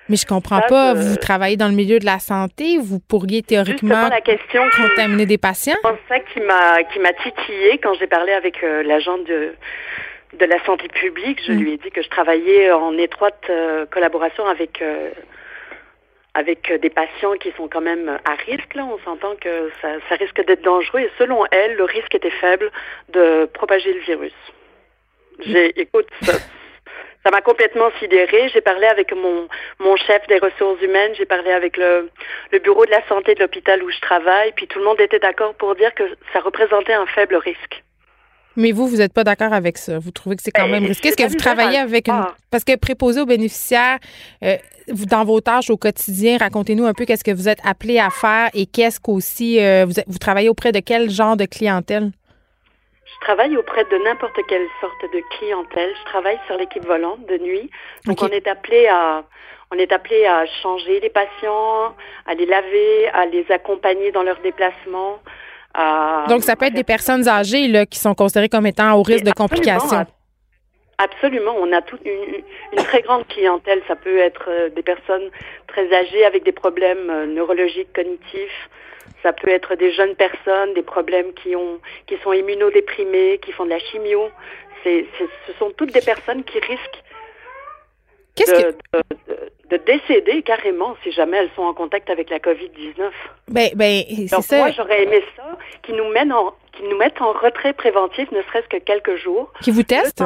Mais je comprends pas. Vous travaillez dans le milieu de la santé. Vous pourriez théoriquement la question contaminer des patients? C'est ça qui m'a qui m'a titillé quand j'ai parlé avec euh, l'agent de de la santé publique. Je Mm. lui ai dit que je travaillais en étroite euh, collaboration avec euh, avec euh, des patients qui sont quand même à risque. Là, on s'entend que ça, ça risque d'être dangereux et selon elle, le risque était faible de propager le virus. J'ai, écoute, ça, ça m'a complètement sidérée. J'ai parlé avec mon, mon chef des ressources humaines, j'ai parlé avec le, le bureau de la santé de l'hôpital où je travaille, puis tout le monde était d'accord pour dire que ça représentait un faible risque. Mais vous, vous n'êtes pas d'accord avec ça. Vous trouvez que c'est quand Ben, même risqué. Est-ce que vous travaillez avec une. Ah. Parce que préposé aux bénéficiaires, euh, dans vos tâches au quotidien, racontez-nous un peu qu'est-ce que vous êtes appelé à faire et qu'est-ce qu'aussi. euh, vous, travaillez auprès de quel genre de clientèle? Je travaille auprès de n'importe quelle sorte de clientèle. Je travaille sur l'équipe volante de nuit. Donc on est appelé à on est appelé à changer les patients, à les laver, à les accompagner dans leurs déplacements. À- Donc, ça peut être des personnes âgées là, qui sont considérées comme étant au risque de complications. Absolument, on a toute une, une très grande clientèle. Ça peut être euh, des personnes très âgées avec des problèmes euh, neurologiques, cognitifs. Ça peut être des jeunes personnes, des problèmes qui ont, qui sont immunodéprimés, qui font de la chimio. C'est- ce sont toutes des personnes qui risquent Qu'est-ce de, que. de, de- de décéder carrément si jamais elles sont en contact avec la COVID-19. Ben, ben c'est Donc ça. moi, j'aurais aimé ça, qu'ils nous, en, nous mettent en retrait préventif, ne serait-ce que quelques jours. Qui vous testent?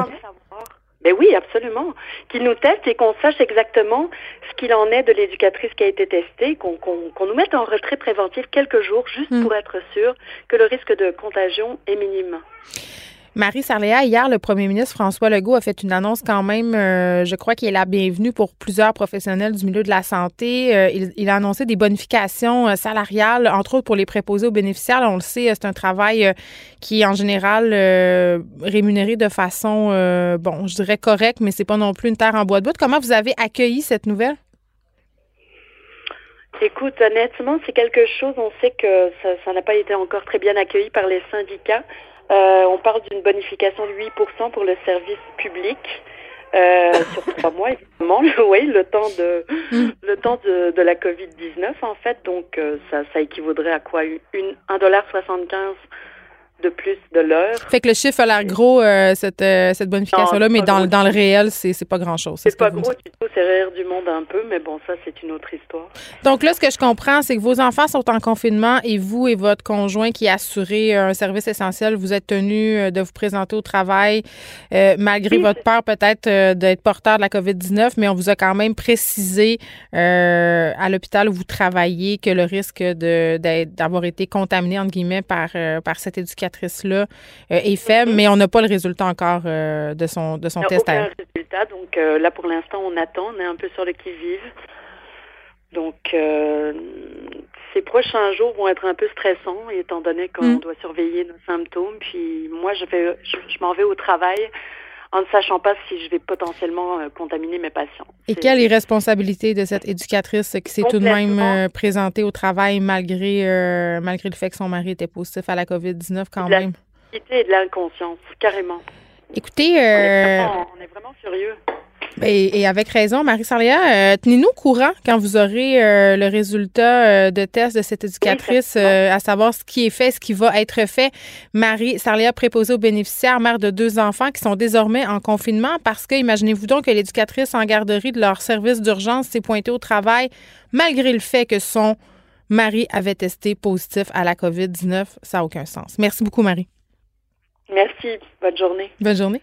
Ben oui, absolument. Qu'ils nous testent et qu'on sache exactement ce qu'il en est de l'éducatrice qui a été testée, qu'on qu'on- qu'on nous mette en retrait préventif quelques jours juste Hmm. pour être sûr que le risque de contagion est minime. Marie Sarléa, hier, le premier ministre François Legault a fait une annonce quand même, euh, je crois qu'il est la bienvenue pour plusieurs professionnels du milieu de la santé. Euh, il, a annoncé des bonifications euh, salariales, entre autres pour les préposés aux bénéficiaires. On le sait, c'est un travail qui est en général rémunéré de façon, bon, je dirais correcte, mais c'est pas non plus une terre en bois de bout. Comment vous avez accueilli cette nouvelle? Écoute, honnêtement, c'est quelque chose, on sait que ça n'a pas été encore très bien accueilli par les syndicats. Euh, on parle d'une bonification de 8% pour le service public euh, sur trois mois, évidemment. oui, le temps de le temps de, de la COVID-19, en fait. Donc, euh, ça, ça équivaudrait à quoi? Une, 1,75$ de plus de l'heure. Fait que le chiffre a l'air gros, euh, cette, euh, cette bonification-là, mais dans, dans le réel, c'est pas grand-chose. C'est ce pas gros tout, c'est rire du monde un peu, mais bon, ça, c'est une autre histoire. Donc là, ce que je comprends, c'est que vos enfants sont en confinement et vous et votre conjoint qui assurez un service essentiel, vous êtes tenu euh, de vous présenter au travail euh, malgré Oui, votre peur peut-être euh, d'être porteur de la COVID-19, mais on vous a quand même précisé euh, à l'hôpital où vous travaillez que le risque d'avoir été contaminé, entre guillemets, par, euh, par cette éducatrice-là euh, est faible, mais on n'a pas le résultat encore euh, de son, de son test. à aucun elle. résultat, donc euh, là pour l'instant on attend, on est un peu sur le qui-vive. Donc euh, ces prochains jours vont être un peu stressants étant donné qu'on Mm. doit surveiller nos symptômes. Puis moi je vais, je, je m'en vais au travail en ne sachant pas si je vais potentiellement euh, contaminer mes patients. Et quelle irresponsabilité de cette éducatrice qui s'est tout de même euh, présentée au travail malgré, euh, malgré le fait que son mari était positif à la COVID-19 quand de la même? stupidité et de l'inconscience, carrément. Écoutez, On, est vraiment, on est vraiment furieux. Et, et avec raison, Marie Sarléa, euh, tenez-nous au courant quand vous aurez euh, le résultat euh, de test de cette éducatrice, à savoir ce qui est fait, ce qui va être fait. Marie Sarléa, préposée aux bénéficiaires, mère de deux enfants qui sont désormais en confinement parce que, imaginez-vous donc que l'éducatrice en garderie de leur service d'urgence s'est pointée au travail malgré le fait que son mari avait testé positif à la COVID-19. Ça n'a aucun sens. Merci beaucoup, Marie. Merci, bonne journée. Bonne journée.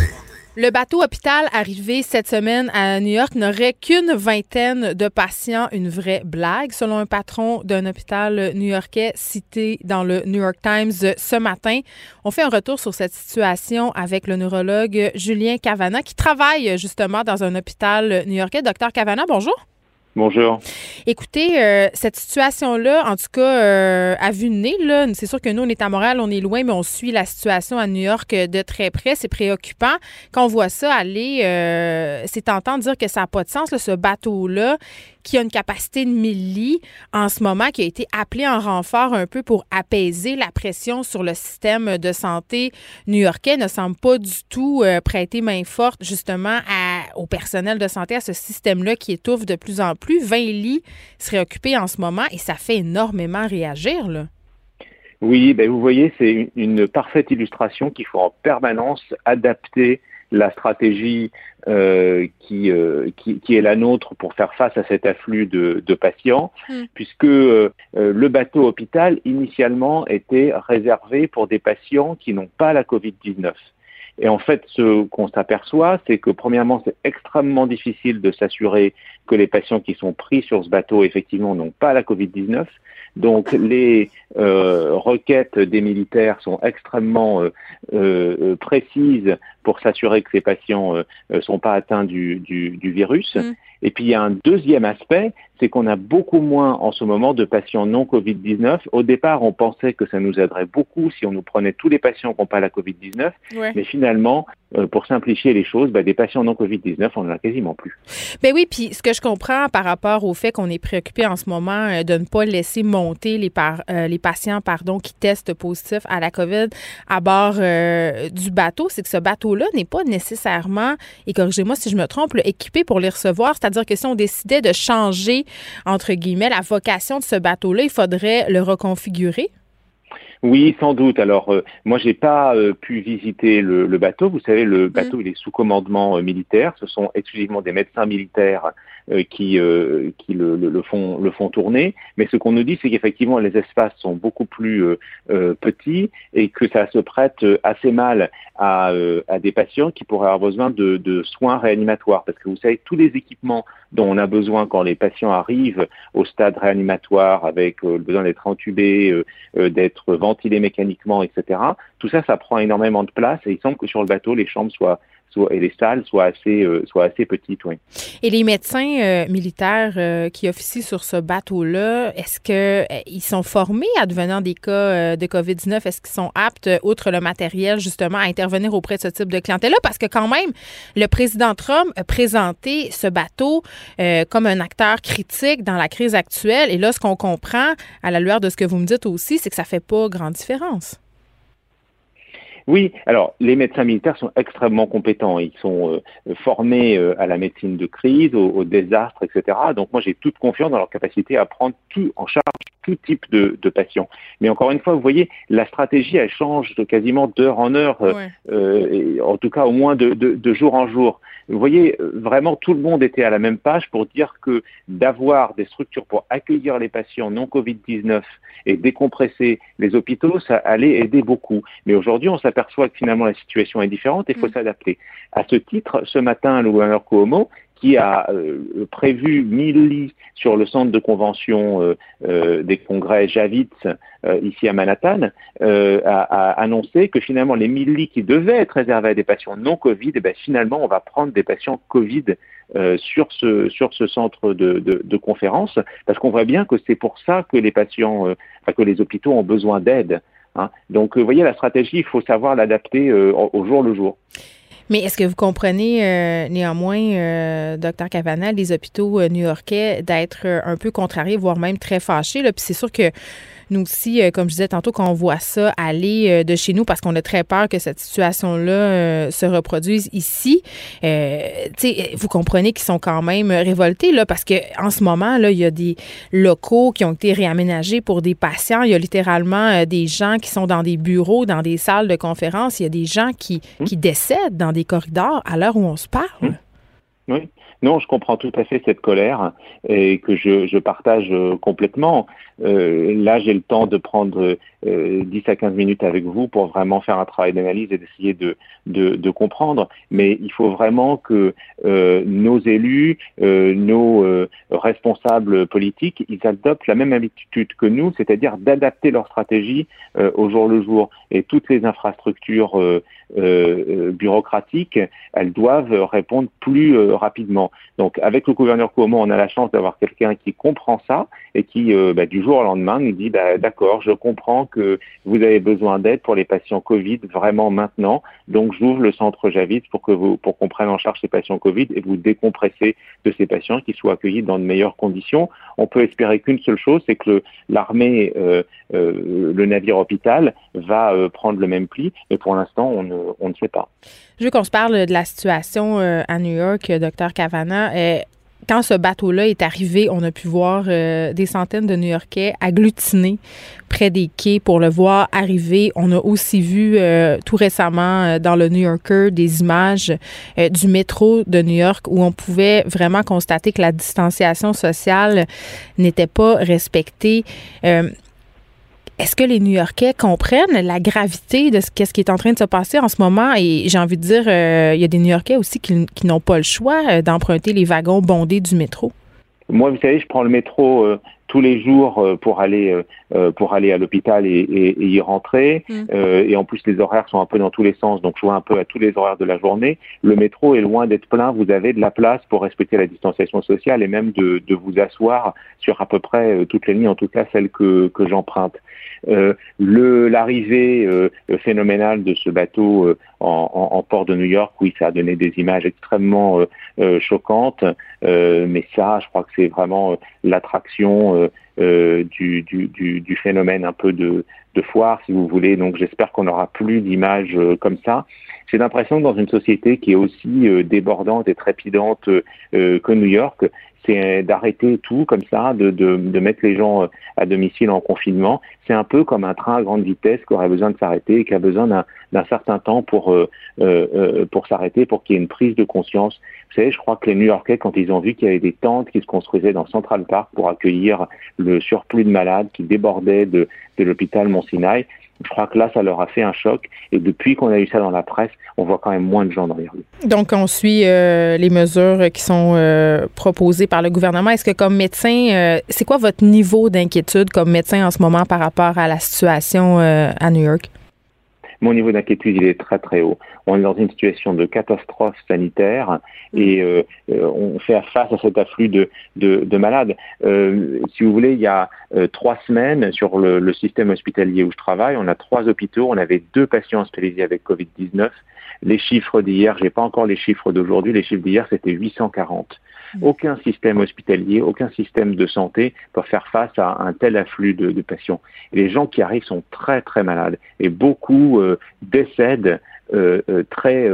Le bateau hôpital arrivé cette semaine à New York n'aurait qu'une vingtaine de patients, une vraie blague, selon un patron d'un hôpital new-yorkais cité dans le New York Times ce matin. On fait un retour sur cette situation avec le neurologue Julien Cavana qui travaille justement dans un hôpital new-yorkais. Docteur Cavana, bonjour. Bonjour. Écoutez, euh, cette situation-là, en tout cas, euh, à vue de nez, là, c'est sûr que nous, on est à Montréal, on est loin, mais on suit la situation à New York de très près. C'est préoccupant. Quand on voit ça aller, euh, c'est tentant de dire que ça n'a pas de sens, ce bateau-là, qui a une capacité de 1000 lits en ce moment, qui a été appelé en renfort un peu pour apaiser la pression sur le système de santé new-yorkais, ne semble pas du tout prêter main forte, justement, à, au personnel de santé, à ce système-là qui étouffe de plus en plus plus. 20 lits seraient occupés en ce moment et ça fait énormément réagir. Là. Oui, ben vous voyez, c'est une, parfaite illustration qu'il faut en permanence adapter la stratégie euh, qui, euh, qui, qui, est la nôtre pour faire face à cet afflux de, de patients, hmm. puisque euh, le bateau hôpital initialement était réservé pour des patients qui n'ont pas la Covid-19. Et en fait, ce qu'on s'aperçoit, c'est que premièrement, c'est extrêmement difficile de s'assurer que les patients qui sont pris sur ce bateau, effectivement, n'ont pas la Covid-19. Donc les euh, requêtes des militaires sont extrêmement euh, euh, précises pour s'assurer que ces patients ne sont pas atteints du, du, du virus. Mm. Et puis il y a un deuxième aspect, c'est qu'on a beaucoup moins en ce moment de patients non Covid-19. Au départ, on pensait que ça nous aiderait beaucoup si on nous prenait tous les patients qui n'ont pas la Covid-19, mais finalement, euh, pour simplifier les choses, ben, des patients non Covid-19, on n'en a quasiment plus. Ben oui, puis ce que je comprends par rapport au fait qu'on est préoccupé en ce moment euh, de ne pas laisser monter les, par, euh, les patients pardon, qui testent positif à la COVID à bord du bateau, c'est que ce bateau-là n'est pas nécessairement, et corrigez-moi si je me trompe, équipé pour les recevoir. C'est-à-dire que si on décidait de changer, entre guillemets, la vocation de ce bateau-là, il faudrait le reconfigurer? Oui, sans doute. Alors, euh, moi, j'ai pas euh, pu visiter le, bateau. Vous savez, le mmh. bateau, il est sous commandement euh, militaire. Ce sont exclusivement des médecins militaires qui, qui le, le, font, le font tourner. Mais ce qu'on nous dit, c'est qu'effectivement, les espaces sont beaucoup plus petits et que ça se prête assez mal à, à, des patients qui pourraient avoir besoin de, de soins réanimatoires. Parce que vous savez, tous les équipements dont on a besoin quand les patients arrivent au stade réanimatoire avec le besoin d'être entubés, d'être ventilé mécaniquement, etc. Tout ça, ça prend énormément de place et il semble que sur le bateau, les chambres soient et les salles soient assez, euh, soient assez petites, oui. Et les médecins euh, militaires euh, qui officient sur ce bateau-là, est-ce qu'ils sont formés à devenir des cas de COVID-19? Est-ce qu'ils sont aptes, outre le matériel, justement, à intervenir auprès de ce type de clientèle-là? Parce que quand même, le président Trump a présenté ce bateau comme un acteur critique dans la crise actuelle. Et là, ce qu'on comprend, à la lueur de ce que vous me dites aussi, c'est que ça fait pas grande différence. Oui, alors les médecins militaires sont extrêmement compétents. Ils sont euh, formés euh, à la médecine de crise, au, désastre, etc. Donc moi j'ai toute confiance dans leur capacité à prendre tout en charge tout type de, de patients. Mais encore une fois, vous voyez, la stratégie elle change de quasiment d'heure en heure, euh, et en tout cas au moins de, de, de jour en jour. Vous voyez, vraiment tout le monde était à la même page pour dire que d'avoir des structures pour accueillir les patients non Covid-19 et décompresser les hôpitaux, ça allait aider beaucoup. Mais aujourd'hui, on s'aperçoit que finalement la situation est différente et il faut mm. s'adapter. À ce titre, ce matin, le gouverneur Cuomo, qui a euh, prévu 1000 lits sur le centre de convention euh, euh, des congrès Javits ici à Manhattan, a, annoncé que finalement les 1000 lits qui devaient être réservés à des patients non Covid, eh ben, finalement on va prendre des patients Covid sur ce sur ce centre de, de, de conférence parce qu'on voit bien que c'est pour ça que les patients, que les hôpitaux ont besoin d'aide. Hein. Donc, vous voyez, la stratégie, il faut savoir l'adapter au jour le jour. Mais est-ce que vous comprenez euh, néanmoins, euh, docteur Cavana, les hôpitaux euh, new-yorkais d'être un peu contrariés, voire même très fâchés? Puis c'est sûr que nous aussi, euh, comme je disais tantôt, quand on voit ça aller euh, de chez nous, parce qu'on a très peur que cette situation-là euh, se reproduise ici, vous comprenez qu'ils sont quand même révoltés, là, parce qu'en ce moment, là, il y a des locaux qui ont été réaménagés pour des patients. Il y a littéralement des gens qui sont dans des bureaux, dans des salles de conférence. Il y a des gens qui, mmh. qui décèdent dans des corridors à l'heure où on se parle. Mmh. Oui. Non, je comprends tout à fait cette colère et que je, partage euh, complètement. Euh, là, j'ai le temps de prendre euh, 10 à 15 minutes avec vous pour vraiment faire un travail d'analyse et d'essayer de, de, de, comprendre. Mais il faut vraiment que euh, nos élus, euh, nos responsables politiques, ils adoptent la même habitude que nous, c'est-à-dire d'adapter leur stratégie au jour le jour. Et toutes les infrastructures bureaucratiques, elles doivent répondre plus rapidement. Donc avec le gouverneur Cuomo, on a la chance d'avoir quelqu'un qui comprend ça et qui euh, bah, du jour au lendemain nous dit bah, d'accord, je comprends que vous avez besoin d'aide pour les patients Covid vraiment maintenant, donc j'ouvre le centre Javis pour que vous pour qu'on prenne en charge ces patients Covid et vous décompresser de ces patients qui soient accueillis dans de meilleures conditions. On peut espérer qu'une seule chose, c'est que l'armée, euh, euh, le navire hôpital va prendre le même pli, mais pour l'instant on ne, on ne sait pas. Je veux qu'on se parle de la situation à New York, docteur Cavana quand ce bateau-là est arrivé, on a pu voir euh, des centaines de New-Yorkais agglutinés près des quais pour le voir arriver. On a aussi vu euh, tout récemment euh, dans le New Yorker des images du métro de New York où on pouvait vraiment constater que la distanciation sociale n'était pas respectée. Est-ce que les New-Yorkais comprennent la gravité de ce, qui est en train de se passer en ce moment? Et j'ai envie de dire, euh, il y a des New-Yorkais aussi qui, n'ont pas le choix euh, d'emprunter les wagons bondés du métro. Moi, vous savez, je prends le métro euh, tous les jours euh, pour aller euh, euh, pour aller à l'hôpital et, y rentrer. Mm. et en plus, les horaires sont un peu dans tous les sens, donc je vois un peu à tous les horaires de la journée. Le métro est loin d'être plein. Vous avez de la place pour respecter la distanciation sociale et même de, de vous asseoir sur à peu près toutes les lignes, en tout cas celles que, que j'emprunte. Euh, le l'arrivée phénoménale de ce bateau en, en, port de New York, oui, ça a donné des images extrêmement choquantes, mais ça, je crois que c'est vraiment l'attraction euh, euh, du, du, phénomène un peu de, de foire, si vous voulez. Donc j'espère qu'on n'aura plus d'images euh, comme ça. J'ai l'impression que dans une société qui est aussi débordante et trépidante que New York, c'est d'arrêter tout comme ça, de, de, de, mettre les gens à domicile en confinement. C'est un peu comme un train à grande vitesse qui aurait besoin de s'arrêter et qui a besoin d'un certain temps pour, euh, euh, pour s'arrêter, pour qu'il y ait une prise de conscience. Vous savez, je crois que les New-Yorkais, quand ils ont vu qu'il y avait des tentes qui se construisaient dans Central Park pour accueillir le surplus de malades qui débordaient de, de l'hôpital Mont-Sinaï, je crois que là, ça leur a fait un choc. Et depuis qu'on a eu ça dans la presse, on voit quand même moins de gens dans les rues. Donc, on suit euh, les mesures qui sont euh, proposées par le gouvernement. Est-ce que comme médecin, euh, c'est quoi votre niveau d'inquiétude comme médecin en ce moment par rapport à la situation à New York? Mon niveau d'inquiétude, il est très très haut. On est dans une situation de catastrophe sanitaire et euh, euh, on fait face à cet afflux de, de, malades. Euh, si vous voulez, il y a trois semaines sur le, le, système hospitalier où je travaille, on a trois hôpitaux, on avait deux patients hospitalisés avec Covid-19. Les chiffres d'hier, j'ai pas encore les chiffres d'aujourd'hui, les chiffres d'hier c'était 840. Mm. Aucun système hospitalier, aucun système de santé peut faire face à un tel afflux de, patients. les gens qui arrivent sont très très malades et beaucoup euh, décèdent euh, euh, très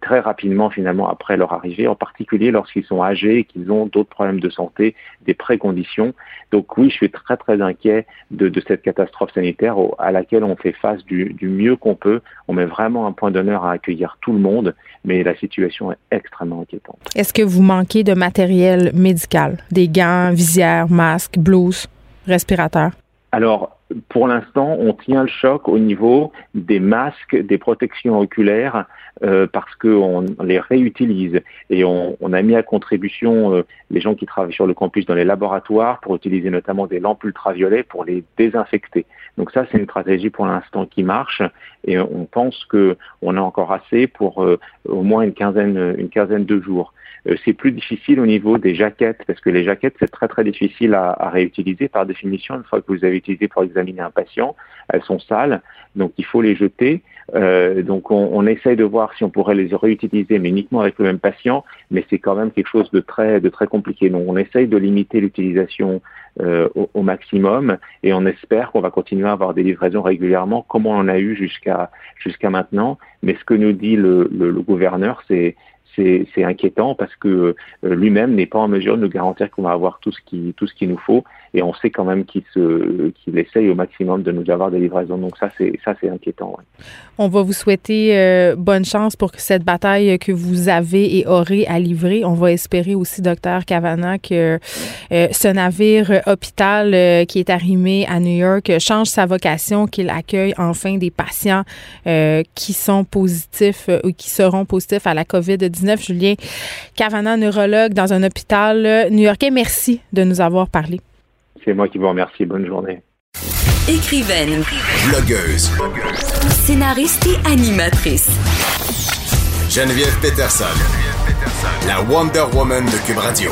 très rapidement finalement après leur arrivée, en particulier lorsqu'ils sont âgés et qu'ils ont d'autres problèmes de santé, des préconditions. Donc oui, je suis très très inquiet de, cette catastrophe sanitaire à laquelle on fait face du, du mieux qu'on peut. On met vraiment un point d'honneur à accueillir tout le monde, mais la situation est extrêmement inquiétante. Est-ce que vous manquez de matériel médical, des gants, visières, masques, blouses, respirateurs? Alors, pour l'instant, on tient le choc au niveau des masques, des protections oculaires, euh, parce qu'on les réutilise et on, a mis à contribution euh, les gens qui travaillent sur le campus dans les laboratoires pour utiliser notamment des lampes ultraviolets pour les désinfecter. Donc ça, c'est une stratégie pour l'instant qui marche et on pense que on a encore assez pour euh, au moins une quinzaine, une quinzaine de jours. Euh, c'est plus difficile au niveau des jaquettes, parce que les jaquettes, c'est très très difficile à, à, réutiliser par définition. Une fois que vous avez utilisé pour examiner un patient, elles sont sales, donc il faut les jeter. Euh, donc on, on, essaye de voir si on pourrait les réutiliser, mais uniquement avec le même patient, mais c'est quand même quelque chose de très de très compliqué. Donc on essaye de limiter l'utilisation euh, au, au, maximum et on espère qu'on va continuer à avoir des livraisons régulièrement, comme on en a eu jusqu'à jusqu'à maintenant. Mais ce que nous dit le, le, le gouverneur, c'est c'est inquiétant parce que euh, lui-même n'est pas en mesure de nous garantir qu'on va avoir tout ce qui tout ce qu'il nous faut et on sait quand même qu'il qu'il essaye au maximum de nous avoir des livraisons donc ça c'est ça c'est inquiétant. On va vous souhaiter euh, bonne chance pour cette bataille que vous avez et aurez à livrer. On va espérer aussi docteur Cavana que euh, ce navire hôpital qui est arrimé à New York change sa vocation qu'il accueille enfin des patients qui sont positifs ou qui seront positifs à la COVID-19 Julien Cavana, neurologue dans un hôpital new-yorkais. Merci de nous avoir parlé. C'est moi qui vous remercie. Bonne journée. Écrivaine. Blogueuse. Scénariste et animatrice. Geneviève Peterson La Wonder Woman de Cube Radio.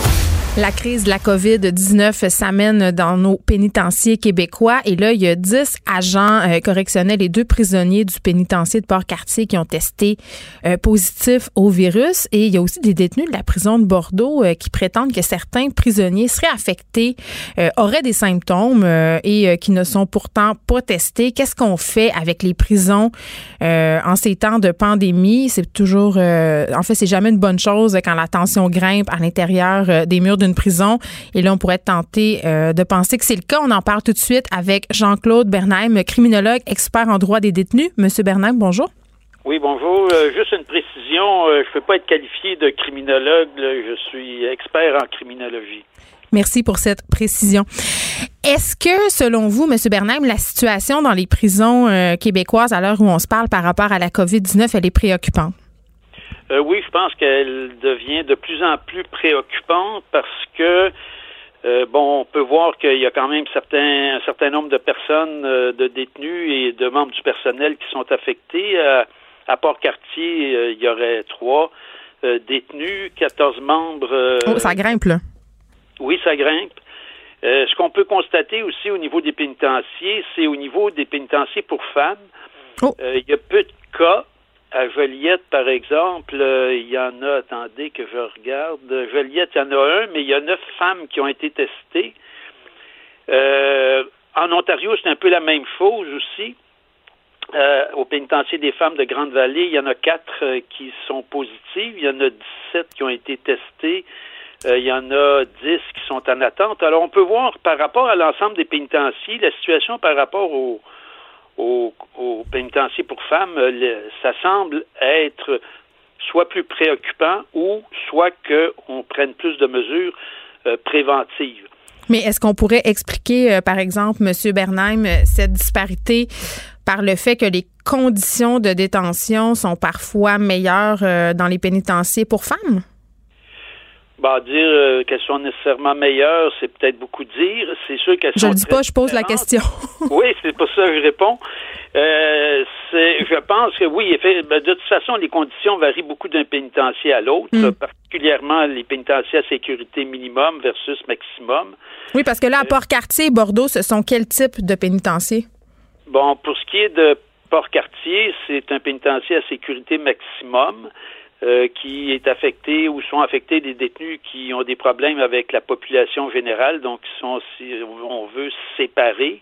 La crise de la COVID-19 s'amène dans nos pénitenciers québécois et là, il y a 10 agents euh, correctionnels et deux prisonniers du pénitencier de Port-Cartier qui ont testé euh, positif au virus et il y a aussi des détenus de la prison de Bordeaux euh, qui prétendent que certains prisonniers seraient affectés, auraient des symptômes et qui ne sont pourtant pas testés. Qu'est-ce qu'on fait avec les prisons en ces temps de pandémie? C'est toujours, en fait, c'est jamais une bonne chose quand la tension grimpe à l'intérieur des murs d'une prison. Et là, on pourrait tenter euh, de penser que c'est le cas. On en parle tout de suite avec Jean-Claude Bernheim, criminologue, expert en droit des détenus. Monsieur Bernheim, bonjour. Oui, bonjour. Euh, juste une précision. Euh, je ne peux pas être qualifié de criminologue. Je suis expert en criminologie. Merci pour cette précision. Est-ce que, selon vous, M. Bernheim, la situation dans les prisons québécoises à l'heure où on se parle par rapport à la COVID-19, elle est préoccupante? Euh, oui, je pense qu'elle devient de plus en plus préoccupante parce que euh, bon, on peut voir qu'il y a quand même certains, un certain nombre de personnes, euh, de détenus et de membres du personnel qui sont affectés. à Port-Cartier, il y aurait trois détenus, 14 membres. oh, ça grimpe, là. Oui, ça grimpe. ce qu'on peut constater aussi au niveau des pénitenciers, c'est au niveau des pénitenciers pour femmes. Oh. il y a peu de cas à Joliette, par exemple, euh, il y en a, attendez que je regarde. Joliette, il y en a un, mais il y a neuf femmes qui ont été testées. Euh, en Ontario, c'est un peu la même chose aussi. Euh, au pénitencier des femmes de Grande-Vallée, il y en a quatre qui sont positives. Il y en a 17 qui ont été testées. il y en a 10 qui sont en attente. Alors, on peut voir par rapport à l'ensemble des pénitenciers, la situation par rapport aux au, pénitencier pour femmes, ça semble être soit plus préoccupant ou soit qu'on prenne plus de mesures euh, préventives. Mais est-ce qu'on pourrait expliquer, euh, par exemple, M. Bernheim, cette disparité par le fait que les conditions de détention sont parfois meilleures euh, dans les pénitenciers pour femmes? Bah, dire euh, qu'elles sont nécessairement meilleures, c'est peut-être beaucoup dire. C'est sûr qu'elles sont. Je ne dis pas, je pose la question. oui, c'est pour ça que je réponds. Euh, je pense que oui, ben, de toute façon, les conditions varient beaucoup d'un pénitencier à l'autre, mm. particulièrement les pénitenciers à sécurité minimum versus maximum. Oui, parce que là, à euh, Port-Cartier et Bordeaux, ce sont quel type de pénitencier? Bon, pour ce qui est de Port-Cartier, c'est un pénitencier à sécurité maximum. Euh, qui est affecté ou sont affectés des détenus qui ont des problèmes avec la population générale, donc qui sont, si on veut, séparés.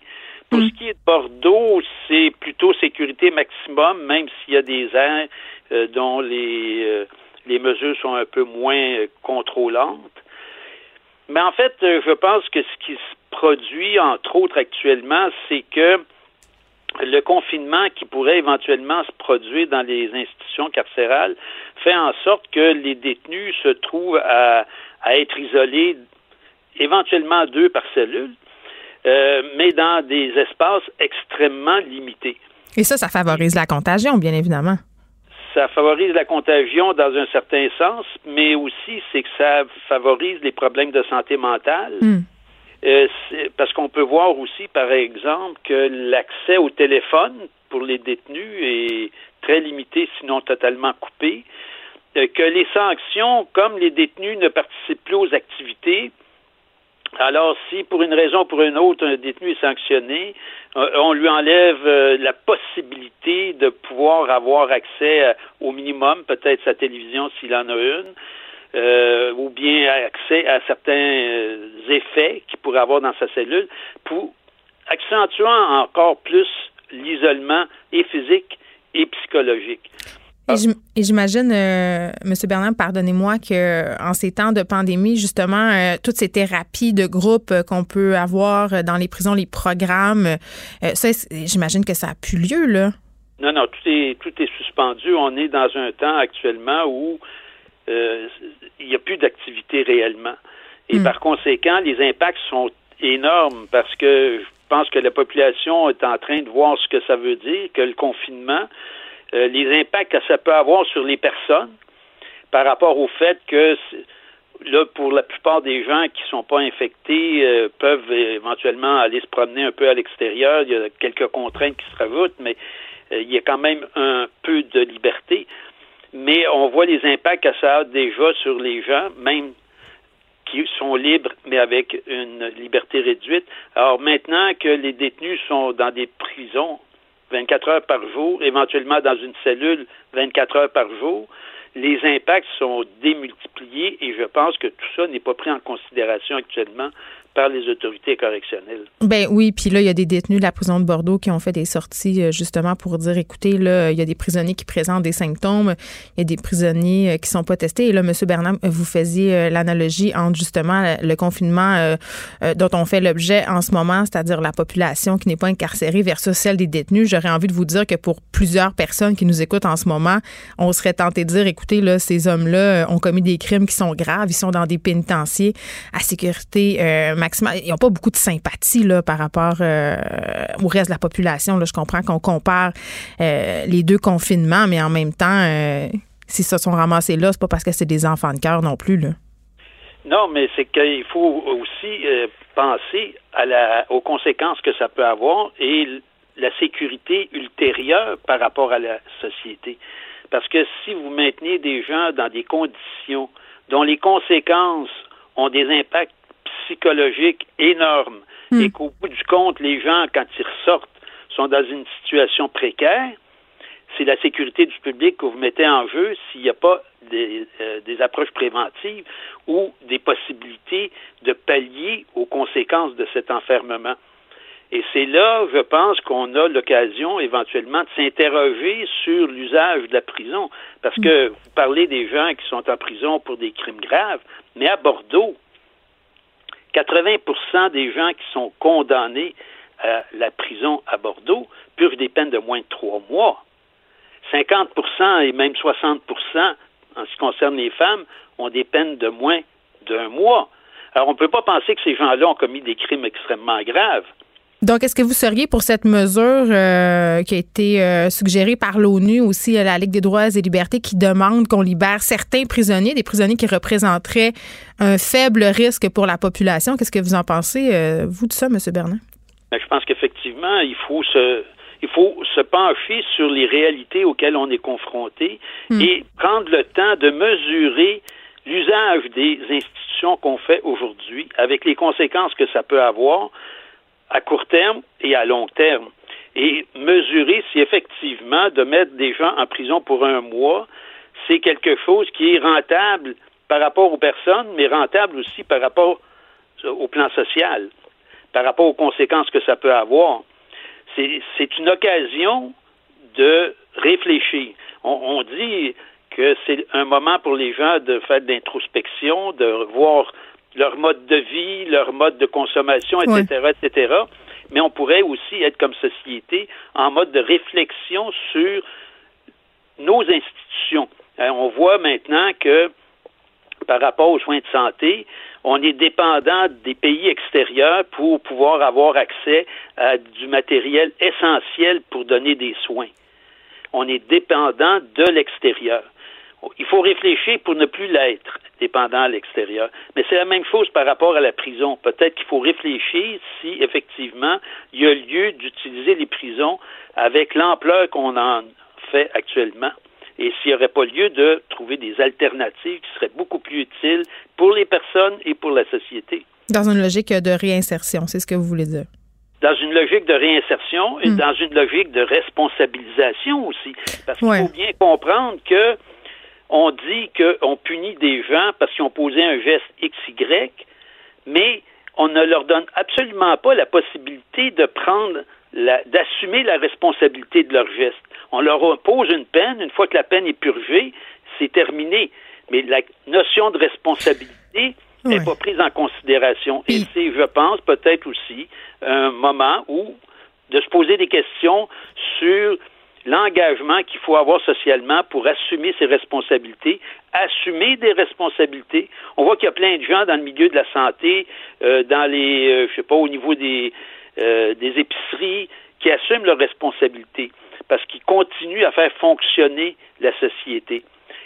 Pour ce qui est de Bordeaux, c'est plutôt sécurité maximum, même s'il y a des aires euh, dont les, euh, les mesures sont un peu moins contrôlantes. Mais en fait, je pense que ce qui se produit, entre autres actuellement, c'est que le confinement qui pourrait éventuellement se produire dans les institutions carcérales fait en sorte que les détenus se trouvent à, être isolés éventuellement deux par cellule, euh, mais dans des espaces extrêmement limités. Et ça, ça favorise la contagion, bien évidemment. Ça favorise la contagion dans un certain sens, mais aussi c'est que ça favorise les problèmes de santé mentale. Hmm. Euh, parce qu'on peut voir aussi, par exemple, que l'accès au téléphone pour les détenus est très limité, sinon totalement coupé, euh, que les sanctions, comme les détenus ne participent plus aux activités, alors si pour une raison ou pour une autre un détenu est sanctionné, euh, on lui enlève la possibilité de pouvoir avoir accès au minimum, peut-être sa télévision s'il en a une, euh, ou bien accès à certains euh, effets qu'il pourrait avoir dans sa cellule, pour accentuant encore plus l'isolement et physique et psychologique. Et j'imagine, euh, M. Bernard, pardonnez-moi, que en ces temps de pandémie, justement, euh, toutes ces thérapies de groupe qu'on peut avoir dans les prisons, les programmes, ça, j'imagine que ça a plus lieu, là. Non, non, tout est, tout est suspendu. On est dans un temps actuellement où il n'y a plus d'activité réellement. Et hmm. par conséquent, les impacts sont énormes parce que je pense que la population est en train de voir ce que ça veut dire, que le confinement, euh, les impacts que ça peut avoir sur les personnes par rapport au fait que là, pour la plupart des gens qui ne sont pas infectés, euh, peuvent éventuellement aller se promener un peu à l'extérieur. Il y a quelques contraintes qui se rajoutent, mais il y a quand même un peu de liberté. Mais on voit les impacts que ça a déjà sur les gens, même qui sont libres, mais avec une liberté réduite. Alors maintenant que les détenus sont dans des prisons 24 heures par jour, éventuellement dans une cellule 24 heures par jour, les impacts sont démultipliés et je pense que tout ça n'est pas pris en considération actuellement par les autorités correctionnelles. Ben oui, puis là, il y a des détenus de la prison de Bordeaux qui ont fait des sorties euh, justement pour dire, écoutez, là, il y a des prisonniers qui présentent des symptômes, il y a des prisonniers euh, qui sont pas testés. Et là, M. Bernard, vous faisiez euh, l'analogie entre justement le confinement dont on fait l'objet en ce moment, c'est-à-dire la population qui n'est pas incarcérée versus celle des détenus. J'aurais envie de vous dire que pour plusieurs personnes qui nous écoutent en ce moment, on serait tenté de dire, écoutez, là, ces hommes-là ont commis des crimes qui sont graves, ils sont dans des pénitenciers à sécurité ils n'ont pas beaucoup de sympathie là, par rapport euh, au reste de la population. Je comprends qu'on compare euh, les deux confinements, mais en même temps, euh, si ça sont ramassés là, c'est pas parce que c'est des enfants de cœur non plus. Là. Non, mais c'est qu'il faut aussi penser aux conséquences que ça peut avoir et la sécurité ultérieure par rapport à la société. Parce que si vous maintenez des gens dans des conditions dont les conséquences ont des impacts psychologique énorme hmm. et qu'au bout du compte, les gens, quand ils ressortent, sont dans une situation précaire, c'est la sécurité du public que vous mettez en jeu s'il n'y a pas des, euh, des, approches préventives ou des possibilités de pallier aux conséquences de cet enfermement. Et c'est là, je pense, qu'on a l'occasion éventuellement de s'interroger sur l'usage de la prison. Parce que vous parlez des gens qui sont en prison pour des crimes graves, mais à Bordeaux, 80% des gens qui sont condamnés à la prison à Bordeaux purgent des peines de moins de trois mois. 50% et même 60% en ce qui concerne les femmes ont des peines de moins d'un mois. Alors, on ne peut pas penser que ces gens-là ont commis des crimes extrêmement graves. Donc, est-ce que vous seriez pour cette mesure euh, qui a été euh, suggérée par l'ONU, aussi à la Ligue des droits et libertés, qui demande qu'on libère certains prisonniers, des prisonniers qui représenteraient un faible risque pour la population? Qu'est-ce que vous en pensez, euh, vous, de ça, M. Bernard? Ben, je pense qu'effectivement, il faut se il faut se pencher sur les réalités auxquelles on est confronté hmm. et prendre le temps de mesurer l'usage des institutions qu'on fait aujourd'hui avec les conséquences que ça peut avoir à court terme et à long terme et mesurer si effectivement de mettre des gens en prison pour un mois, c'est quelque chose qui est rentable par rapport aux personnes, mais rentable aussi par rapport au plan social, par rapport aux conséquences que ça peut avoir. C'est une occasion de réfléchir. On, on dit que c'est un moment pour les gens de faire de l'introspection, de voir leur mode de vie, leur mode de consommation, etc., etc. Mais on pourrait aussi être comme société en mode de réflexion sur nos institutions. Euh, on voit maintenant que par rapport aux soins de santé, on est dépendant des pays extérieurs pour pouvoir avoir accès à du matériel essentiel pour donner des soins. On est dépendant de l'extérieur. Il faut réfléchir pour ne plus l'être dépendant à l'extérieur. Mais c'est la même chose par rapport à la prison. Peut-être qu'il faut réfléchir si effectivement il y a lieu d'utiliser les prisons avec l'ampleur qu'on en fait actuellement et s'il n'y aurait pas lieu de trouver des alternatives qui seraient beaucoup plus utiles pour les personnes et pour la société. Dans une logique de réinsertion, c'est ce que vous voulez dire? Dans une logique de réinsertion et hmm. dans une logique de responsabilisation aussi. Parce qu'il faut bien comprendre que on dit qu'on punit des gens parce qu'ils ont posé un geste XY, mais on ne leur donne absolument pas la possibilité de prendre d'assumer la responsabilité de leur geste. On leur impose une peine, une fois que la peine est purgée, c'est terminé. Mais la notion de responsabilité n'est pas prise en considération. Et c'est, je pense, peut-être aussi un moment où de se poser des questions sur l'engagement qu'il faut avoir socialement pour assumer ses responsabilités, assumer des responsabilités. On voit qu'il y a plein de gens dans le milieu de la santé, euh, dans les, euh, je sais pas, au niveau des, euh, des épiceries, qui assument leurs responsabilités parce qu'ils continuent à faire fonctionner la société.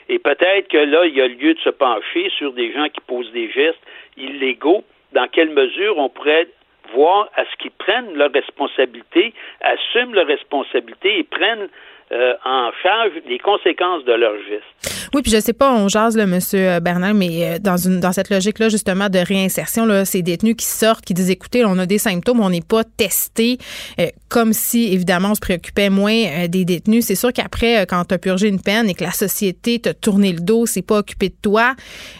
Et peut-être que là, il y a lieu de se pencher sur des gens qui posent des gestes illégaux. Dans quelle mesure on pourrait voir à ce qu'ils prennent leurs responsabilités, assument leurs responsabilités et prennent euh, en charge des conséquences de leurs gestes. Oui, puis je sais pas, on jase, le monsieur Bernard, mais euh, dans une dans cette logique-là, justement, de réinsertion, là, ces détenus qui sortent, qui disent écoutez, on a des symptômes, on n'est pas testé, euh, comme si, évidemment, on se préoccupait moins des détenus. C'est sûr qu'après, quand tu as purgé une peine et que la société t'a tourné le dos, c'est pas occupé de toi,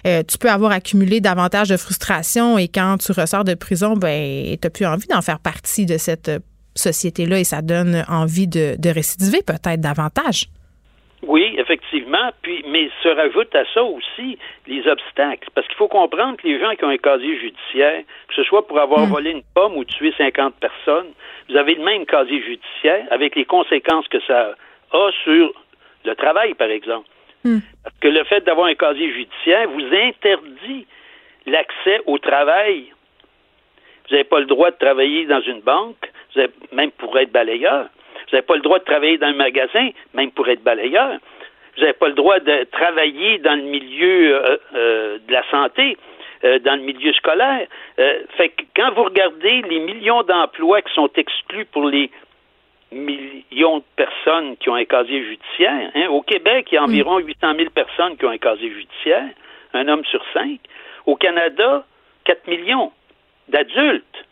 tu peux avoir accumulé davantage de frustration et quand tu ressors de prison, ben, tu plus envie d'en faire partie de cette société-là et ça donne envie de, récidiver peut-être davantage. Oui, effectivement. Puis, mais se rajoute à ça aussi les obstacles. Parce qu'il faut comprendre que les gens qui ont un casier judiciaire, que ce soit pour avoir hmm. volé une pomme ou tué 50 personnes, vous avez le même casier judiciaire avec les conséquences que ça a sur le travail, par exemple. Hmm. Parce que le fait d'avoir un casier judiciaire vous interdit l'accès au travail. Vous n'avez pas le droit de travailler dans une banque, vous avez, même pour être balayeur. Vous n'avez pas le droit de travailler dans un magasin, même pour être balayeur. Vous n'avez pas le droit de travailler dans le milieu euh, euh, de la santé, euh, dans le milieu scolaire. fait que quand vous regardez les millions d'emplois qui sont exclus pour les millions de personnes qui ont un casier judiciaire, hein, au Québec, il y a environ 800 000 personnes qui ont un casier judiciaire, un homme sur cinq. Au Canada, 4 millions d'adultes.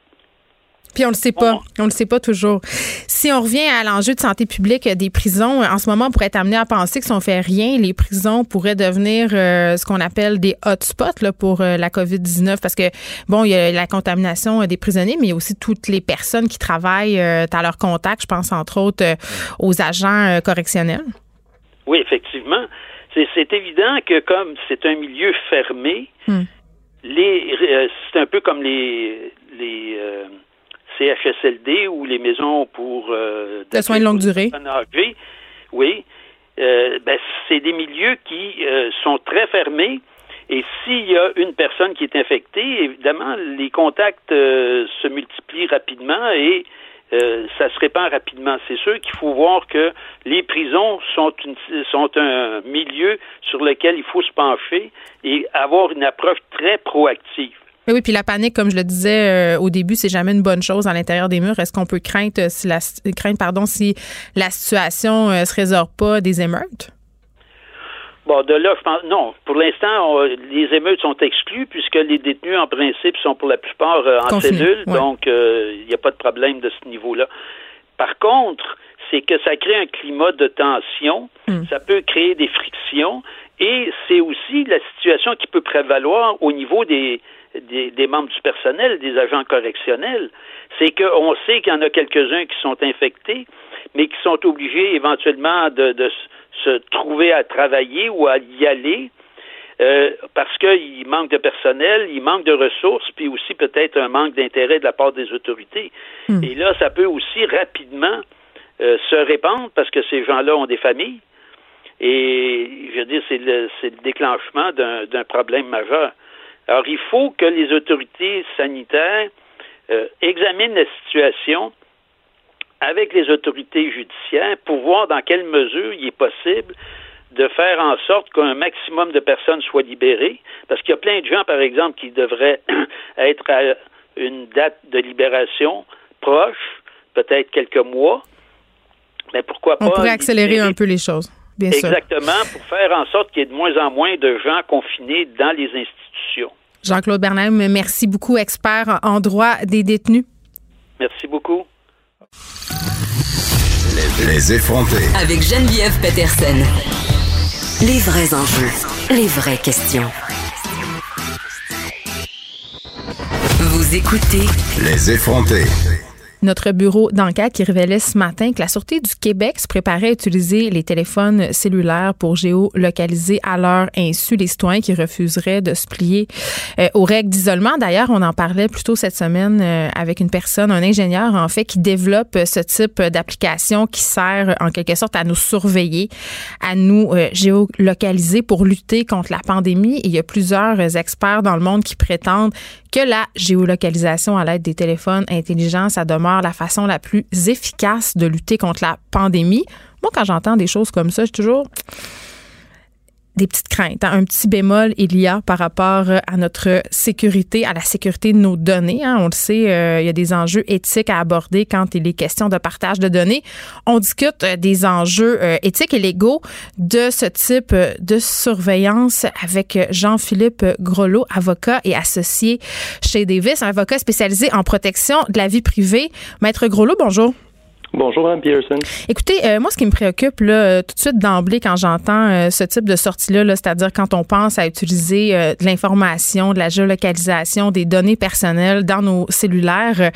Puis on le sait pas. On le sait pas toujours. Si on revient à l'enjeu de santé publique des prisons, en ce moment, on pourrait être amené à penser que si on fait rien, les prisons pourraient devenir euh, ce qu'on appelle des hotspots là, pour euh, la COVID-19 parce que, bon, il y a la contamination des prisonniers, mais il y a aussi toutes les personnes qui travaillent euh, à leur contact. Je pense entre autres aux agents correctionnels. Oui, effectivement. C'est évident que comme c'est un milieu fermé, hmm. les c'est un peu comme les les CHSLD ou les maisons pour euh, soins de longue durée. oui, euh, ben, c'est des milieux qui euh, sont très fermés. Et s'il y a une personne qui est infectée, évidemment, les contacts euh, se multiplient rapidement et ça se répand rapidement. C'est sûr qu'il faut voir que les prisons sont, sont un milieu sur lequel il faut se pencher et avoir une approche très proactive. Oui, puis la panique, comme je le disais euh, au début, c'est jamais une bonne chose à l'intérieur des murs. Est-ce qu'on peut craindre euh, si la craindre, pardon, si la situation ne euh, se résorbe pas des émeutes? Bon, de là, je pense non. Pour l'instant, les émeutes sont exclues puisque les détenus, en principe, sont pour la plupart en cellule, donc il n'y a pas de problème de ce niveau-là. Par contre, c'est que ça crée un climat de tension, hmm. ça peut créer des frictions, et c'est aussi la situation qui peut prévaloir au niveau des, des, membres du personnel, des agents correctionnels, c'est qu'on sait qu'il y en a quelques-uns qui sont infectés, mais qui sont obligés éventuellement de, se trouver à travailler ou à y aller. Euh, parce qu'il manque de personnel, il manque de ressources, puis aussi peut-être un manque d'intérêt de la part des autorités. Hmm. Et là, ça peut aussi rapidement euh, se répandre parce que ces gens-là ont des familles. Et je veux dire, c'est le, le déclenchement d'un problème majeur. Alors, il faut que les autorités sanitaires euh, examinent la situation avec les autorités judiciaires pour voir dans quelle mesure il est possible de faire en sorte qu'un maximum de personnes soient libérées, parce qu'il y a plein de gens, par exemple, qui devraient être à une date de libération proche, peut-être quelques mois, mais pourquoi pas... On pourrait accélérer un peu les choses, bien sûr. Exactement, pour faire en sorte qu'il y ait de moins en moins de gens confinés dans les institutions. Jean-Claude Bernheim, merci beaucoup, expert en droit des détenus. Merci beaucoup. Les, effrontés. Avec Geneviève Peterson. Les vrais enjeux, les vraies questions. Vous écoutez. Les effrontés notre bureau d'enquête qui révélait ce matin que la Sûreté du Québec se préparait à utiliser les téléphones cellulaires pour géolocaliser à leur insu les citoyens qui refuseraient de se plier euh, aux règles d'isolement. D'ailleurs, on en parlait plus tôt cette semaine euh, avec une personne, un ingénieur en fait, qui développe ce type d'application qui sert en quelque sorte à nous surveiller, à nous euh, géolocaliser pour lutter contre la pandémie. Il y a plusieurs experts dans le monde qui prétendent que la géolocalisation à l'aide des téléphones intelligents, ça demeure la façon la plus efficace de lutter contre la pandémie. Moi, quand j'entends des choses comme ça, je toujours des petites craintes. Hein. Un petit bémol, il y a par rapport euh, à notre sécurité, à la sécurité de nos données. Hein. On le sait, euh, il y a des enjeux éthiques à aborder quand il est question de partage de données. On discute euh, des enjeux éthiques et légaux de ce type de surveillance avec Jean-Philippe Grolot, avocat et associé chez Davis, un avocat spécialisé en protection de la vie privée. Maître Grolot, bonjour. Bonjour, Mme Peterson. Écoutez, euh, moi, ce qui me préoccupe là, euh, tout de suite d'emblée quand j'entends euh, ce type de sortie-là, -là, c'est à dire quand on pense à utiliser de l'information, de la géolocalisation, des données personnelles dans nos cellulaires,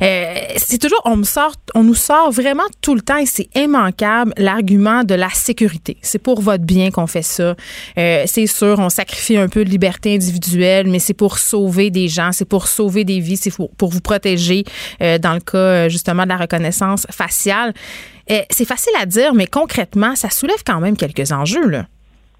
c'est toujours, on me sort, on nous sort vraiment tout le temps et c'est immanquable l'argument de la sécurité. C'est pour votre bien qu'on fait ça. c'est sûr, on sacrifie un peu de liberté individuelle, mais c'est pour sauver des gens, c'est pour sauver des vies, c'est pour, pour vous protéger dans le cas justement de la reconnaissance Eh, c'est facile à dire, mais concrètement, ça soulève quand même quelques enjeux. Là.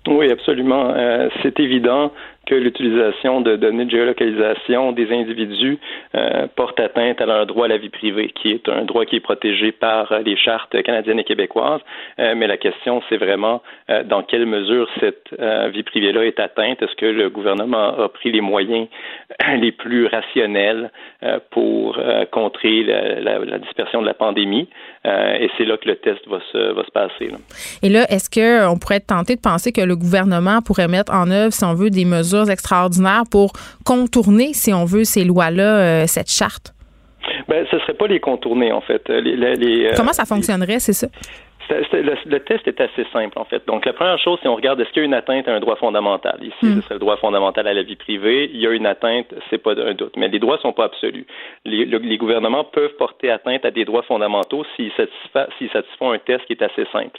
Oui, absolument. Euh, c'est évident que l'utilisation de données de géolocalisation des individus euh, porte atteinte à leur droit à la vie privée, qui est un droit qui est protégé par euh, les chartes canadiennes et québécoises. Euh, mais la question, c'est vraiment euh, dans quelle mesure cette euh, vie privée-là est atteinte? Est-ce que le gouvernement a pris les moyens les plus rationnels pour contrer la, la, la, dispersion de la pandémie? et c'est là que le test va se, va se passer. Là. Et là, est-ce qu'on pourrait être tenté de penser que le gouvernement pourrait mettre en œuvre, si on veut, des mesures extraordinaires pour contourner, si on veut, ces lois-là, euh, cette charte? Ben, ce ne serait pas les contourner, en fait. Les, euh, Comment ça fonctionnerait, c'est ça? Le, test est assez simple, en fait. Donc, la première chose, si on regarde, est-ce qu'il y a une atteinte à un droit fondamental? Ici, hmm. ce serait le droit fondamental à la vie privée. Il y a une atteinte, c'est pas un doute. Mais les droits sont pas absolus. Les, les gouvernements peuvent porter atteinte à des droits fondamentaux s'ils satisfont un test qui est assez simple.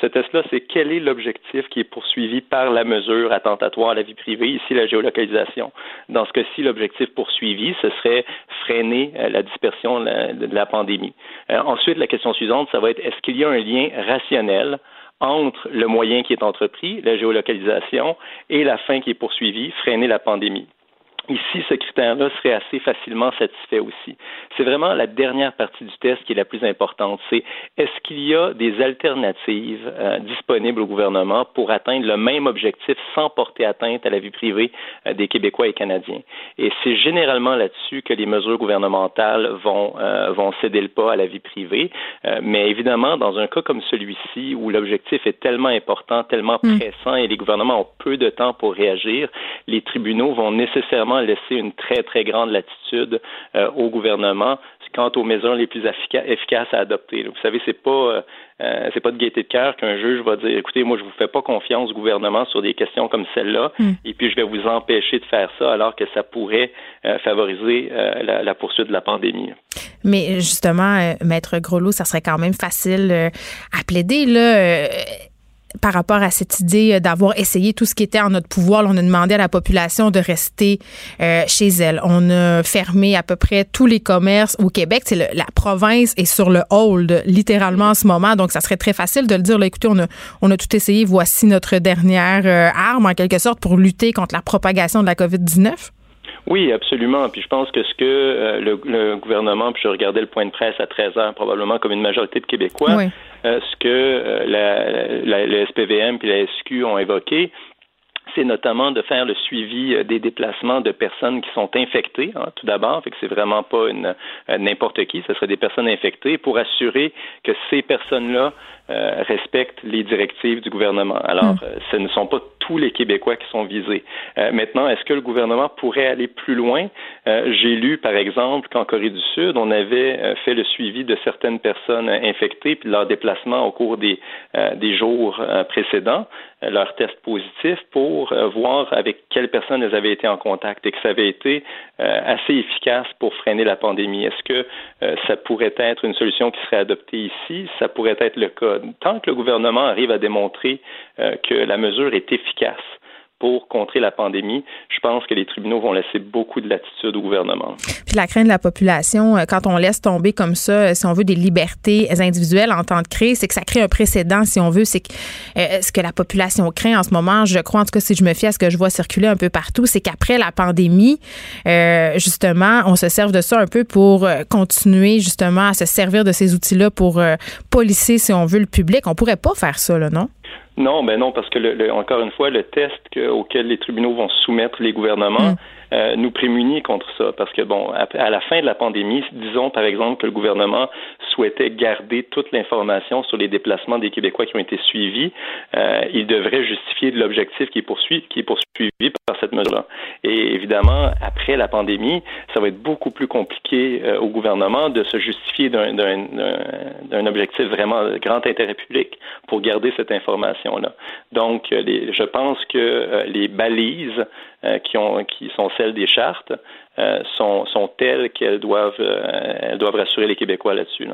Ce test-là, c'est quel est l'objectif qui est poursuivi par la mesure attentatoire à la vie privée, ici la géolocalisation? Dans ce cas-ci, l'objectif poursuivi, ce serait freiner euh, la dispersion de la pandémie. Euh, ensuite, la question suivante, ça va être est-ce qu'il y a un lien rationnel entre le moyen qui est entrepris, la géolocalisation, et la fin qui est poursuivie, freiner la pandémie. Ici, ce critère-là serait assez facilement satisfait aussi. C'est vraiment la dernière partie du test qui est la plus importante. C'est est-ce qu'il y a des alternatives euh, disponibles au gouvernement pour atteindre le même objectif sans porter atteinte à la vie privée euh, des Québécois et Canadiens? Et c'est généralement là-dessus que les mesures gouvernementales vont, euh, vont céder le pas à la vie privée. Euh, mais évidemment, dans un cas comme celui-ci, où l'objectif est tellement important, tellement mm. pressant et les gouvernements ont peu de temps pour réagir, les tribunaux vont nécessairement laisser une très, très grande latitude euh, au gouvernement quant aux mesures les plus efficaces à adopter. Vous savez, c'est pas euh, euh, c'est pas de gaieté de cœur qu'un juge va dire écoutez, moi je vous fais pas confiance au gouvernement sur des questions comme celle-là, hmm. et puis je vais vous empêcher de faire ça alors que ça pourrait favoriser la, la, poursuite de la pandémie. Mais justement, maître Groslo, ça serait quand même facile à plaider là par rapport à cette idée euh, d'avoir essayé tout ce qui était en notre pouvoir. on a demandé à la population de rester euh, chez elle. On a fermé à peu près tous les commerces au Québec. C'est la province est sur le hold littéralement en ce moment, donc ça serait très facile de le dire. Là, écoutez, on a, on a tout essayé. Voici notre dernière euh, arme en quelque sorte pour lutter contre la propagation de la COVID-19. Oui, absolument. Puis je pense que ce que le, gouvernement, puis je regardais le point de presse à 13 heures, probablement comme une majorité de Québécois, oui. Euh, ce que euh, le SPVM puis la SQ ont évoqué, c'est notamment de faire le suivi euh, des déplacements de personnes qui sont infectées, hein, tout d'abord, fait que c'est vraiment pas n'importe qui, ce serait des personnes infectées, pour assurer que ces personnes-là euh, respectent les directives du gouvernement. Alors, mm. ce ne sont pas tous les Québécois qui sont visés. Euh, maintenant, est-ce que le gouvernement pourrait aller plus loin? J'ai lu, par exemple, qu'en Corée du Sud, on avait fait le suivi de certaines personnes infectées puis leur déplacement au cours des, des jours précédents, leur test positif, pour voir avec quelles personnes elles avaient été en contact et que ça avait été assez efficace pour freiner la pandémie. Est-ce que ça pourrait être une solution qui serait adoptée ici? Ça pourrait être le cas tant que le gouvernement arrive à démontrer euh, que la mesure est efficace, pour contrer la pandémie, je pense que les tribunaux vont laisser beaucoup de latitude au gouvernement. Puis la crainte de la population, euh, quand on laisse tomber comme ça, euh, si on veut, des libertés individuelles en temps de crise, c'est que ça crée un précédent, si on veut. C'est que ce que la population craint en ce moment, je crois, en tout cas, si je me fie à ce que je vois circuler un peu partout, c'est qu'après la pandémie, justement, on se serve de ça un peu pour continuer, justement, à se servir de ces outils-là pour policer, si on veut, le public. On pourrait pas faire ça, là, non? Non, ben non, parce que le, encore une fois, le test auquel les tribunaux vont soumettre les gouvernements mm. Euh, nous prémunit contre ça. Parce que bon, à, la fin de la pandémie, disons par exemple que le gouvernement souhaitait garder toute l'information sur les déplacements des Québécois qui ont été suivis, euh, il devrait justifier de l'objectif qui est poursuivi, qui est poursuivi par cette mesure-là. Et évidemment, après la pandémie, ça va être beaucoup plus compliqué euh, au gouvernement de se justifier d'un objectif vraiment de grand intérêt public pour garder cette information. Donc, euh, je pense que euh, les balises qui, ont, qui sont celles des chartes sont, telles qu'elles doivent, elles doivent rassurer les Québécois là-dessus.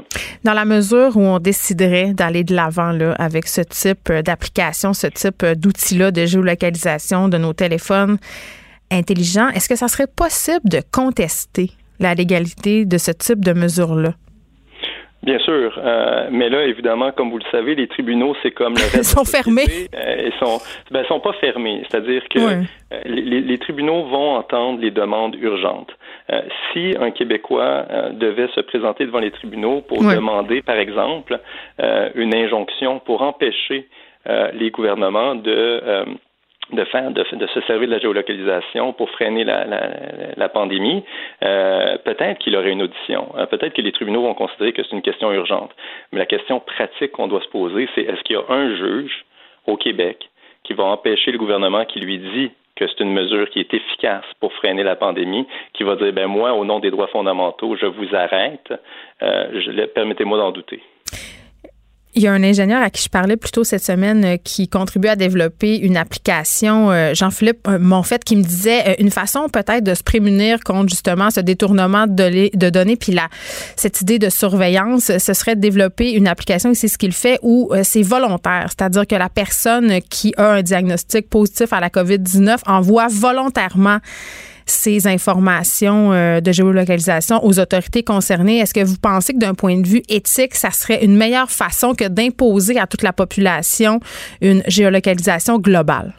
Dans la mesure où on déciderait d'aller de l'avant avec ce type d'application, ce type d'outil-là de géolocalisation de nos téléphones intelligents, est-ce que ça serait possible de contester la légalité de ce type de mesure-là? Bien sûr, euh, mais là, évidemment, comme vous le savez, les tribunaux, c'est comme le reste. ils sont fermés. Euh, ils sont, ben, sont pas fermés. C'est-à-dire que euh, les, les, tribunaux vont entendre les demandes urgentes. si un Québécois devait se présenter devant les tribunaux pour demander, par exemple, une injonction pour empêcher les gouvernements de de de, se servir de la géolocalisation pour freiner la, la, pandémie, euh, peut-être qu'il aurait une audition. Euh, peut-être que les tribunaux vont considérer que c'est une question urgente. Mais la question pratique qu'on doit se poser, c'est est-ce qu'il y a un juge au Québec qui va empêcher le gouvernement qui lui dit que c'est une mesure qui est efficace pour freiner la pandémie, qui va dire ben moi, au nom des droits fondamentaux, je vous arrête. Euh, permettez-moi d'en douter? Il y a un ingénieur à qui je parlais plus tôt cette semaine euh, qui contribue à développer une application, euh, Jean-Philippe euh, Monfette, qui me disait une façon peut-être de se prémunir contre justement ce détournement de, données, puis là, cette idée de surveillance, ce serait de développer une application, et c'est ce qu'il fait, où c'est volontaire, c'est-à-dire que la personne qui a un diagnostic positif à la COVID-19 envoie volontairement ces informations euh, de géolocalisation aux autorités concernées. Est-ce que vous pensez que d'un point de vue éthique, ça serait une meilleure façon que d'imposer à toute la population une géolocalisation globale?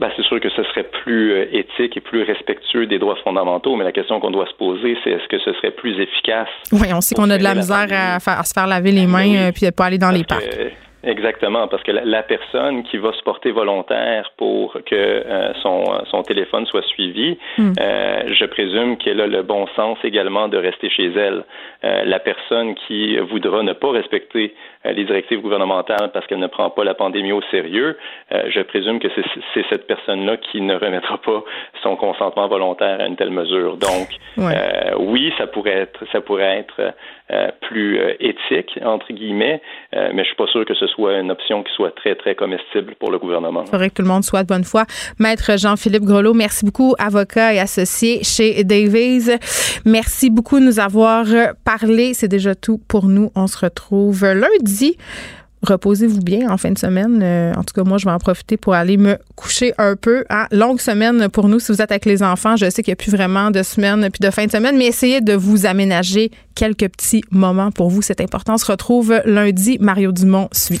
Ben, c'est sûr que ce serait plus euh, éthique et plus respectueux des droits fondamentaux, mais la question qu'on doit se poser, c'est est-ce que ce serait plus efficace? Oui, on sait qu'on a de la misère à, se faire laver les mains et ben euh, puis de pas aller dans les parcs. Exactement, parce que la, personne qui va se porter volontaire pour que euh, son, son téléphone soit suivi, hmm. euh, je présume qu'elle a le bon sens également de rester chez elle. Euh, la personne qui voudra ne pas respecter les directives gouvernementales parce qu'elle ne prend pas la pandémie au sérieux, je présume que c'est cette personne-là qui ne remettra pas son consentement volontaire à une telle mesure. Donc, oui, ça pourrait être, ça pourrait être plus éthique entre guillemets, mais je suis pas sûr que ce soit une option qui soit très, très comestible pour le gouvernement. Il faudrait que tout le monde soit de bonne foi. Maître Jean-Philippe Grelot, merci beaucoup, avocat et associé chez Davies. Merci beaucoup de nous avoir parlé. C'est déjà tout pour nous. On se retrouve lundi. Reposez-vous bien en fin de semaine. Euh, en tout cas, moi, je vais en profiter pour aller me coucher un peu. Longue semaine pour nous si vous êtes avec les enfants. Je sais qu'il n'y a plus vraiment de semaine puis de fin de semaine, mais essayez de vous aménager quelques petits moments pour vous. C'est important. On se retrouve lundi. Mario Dumont suit.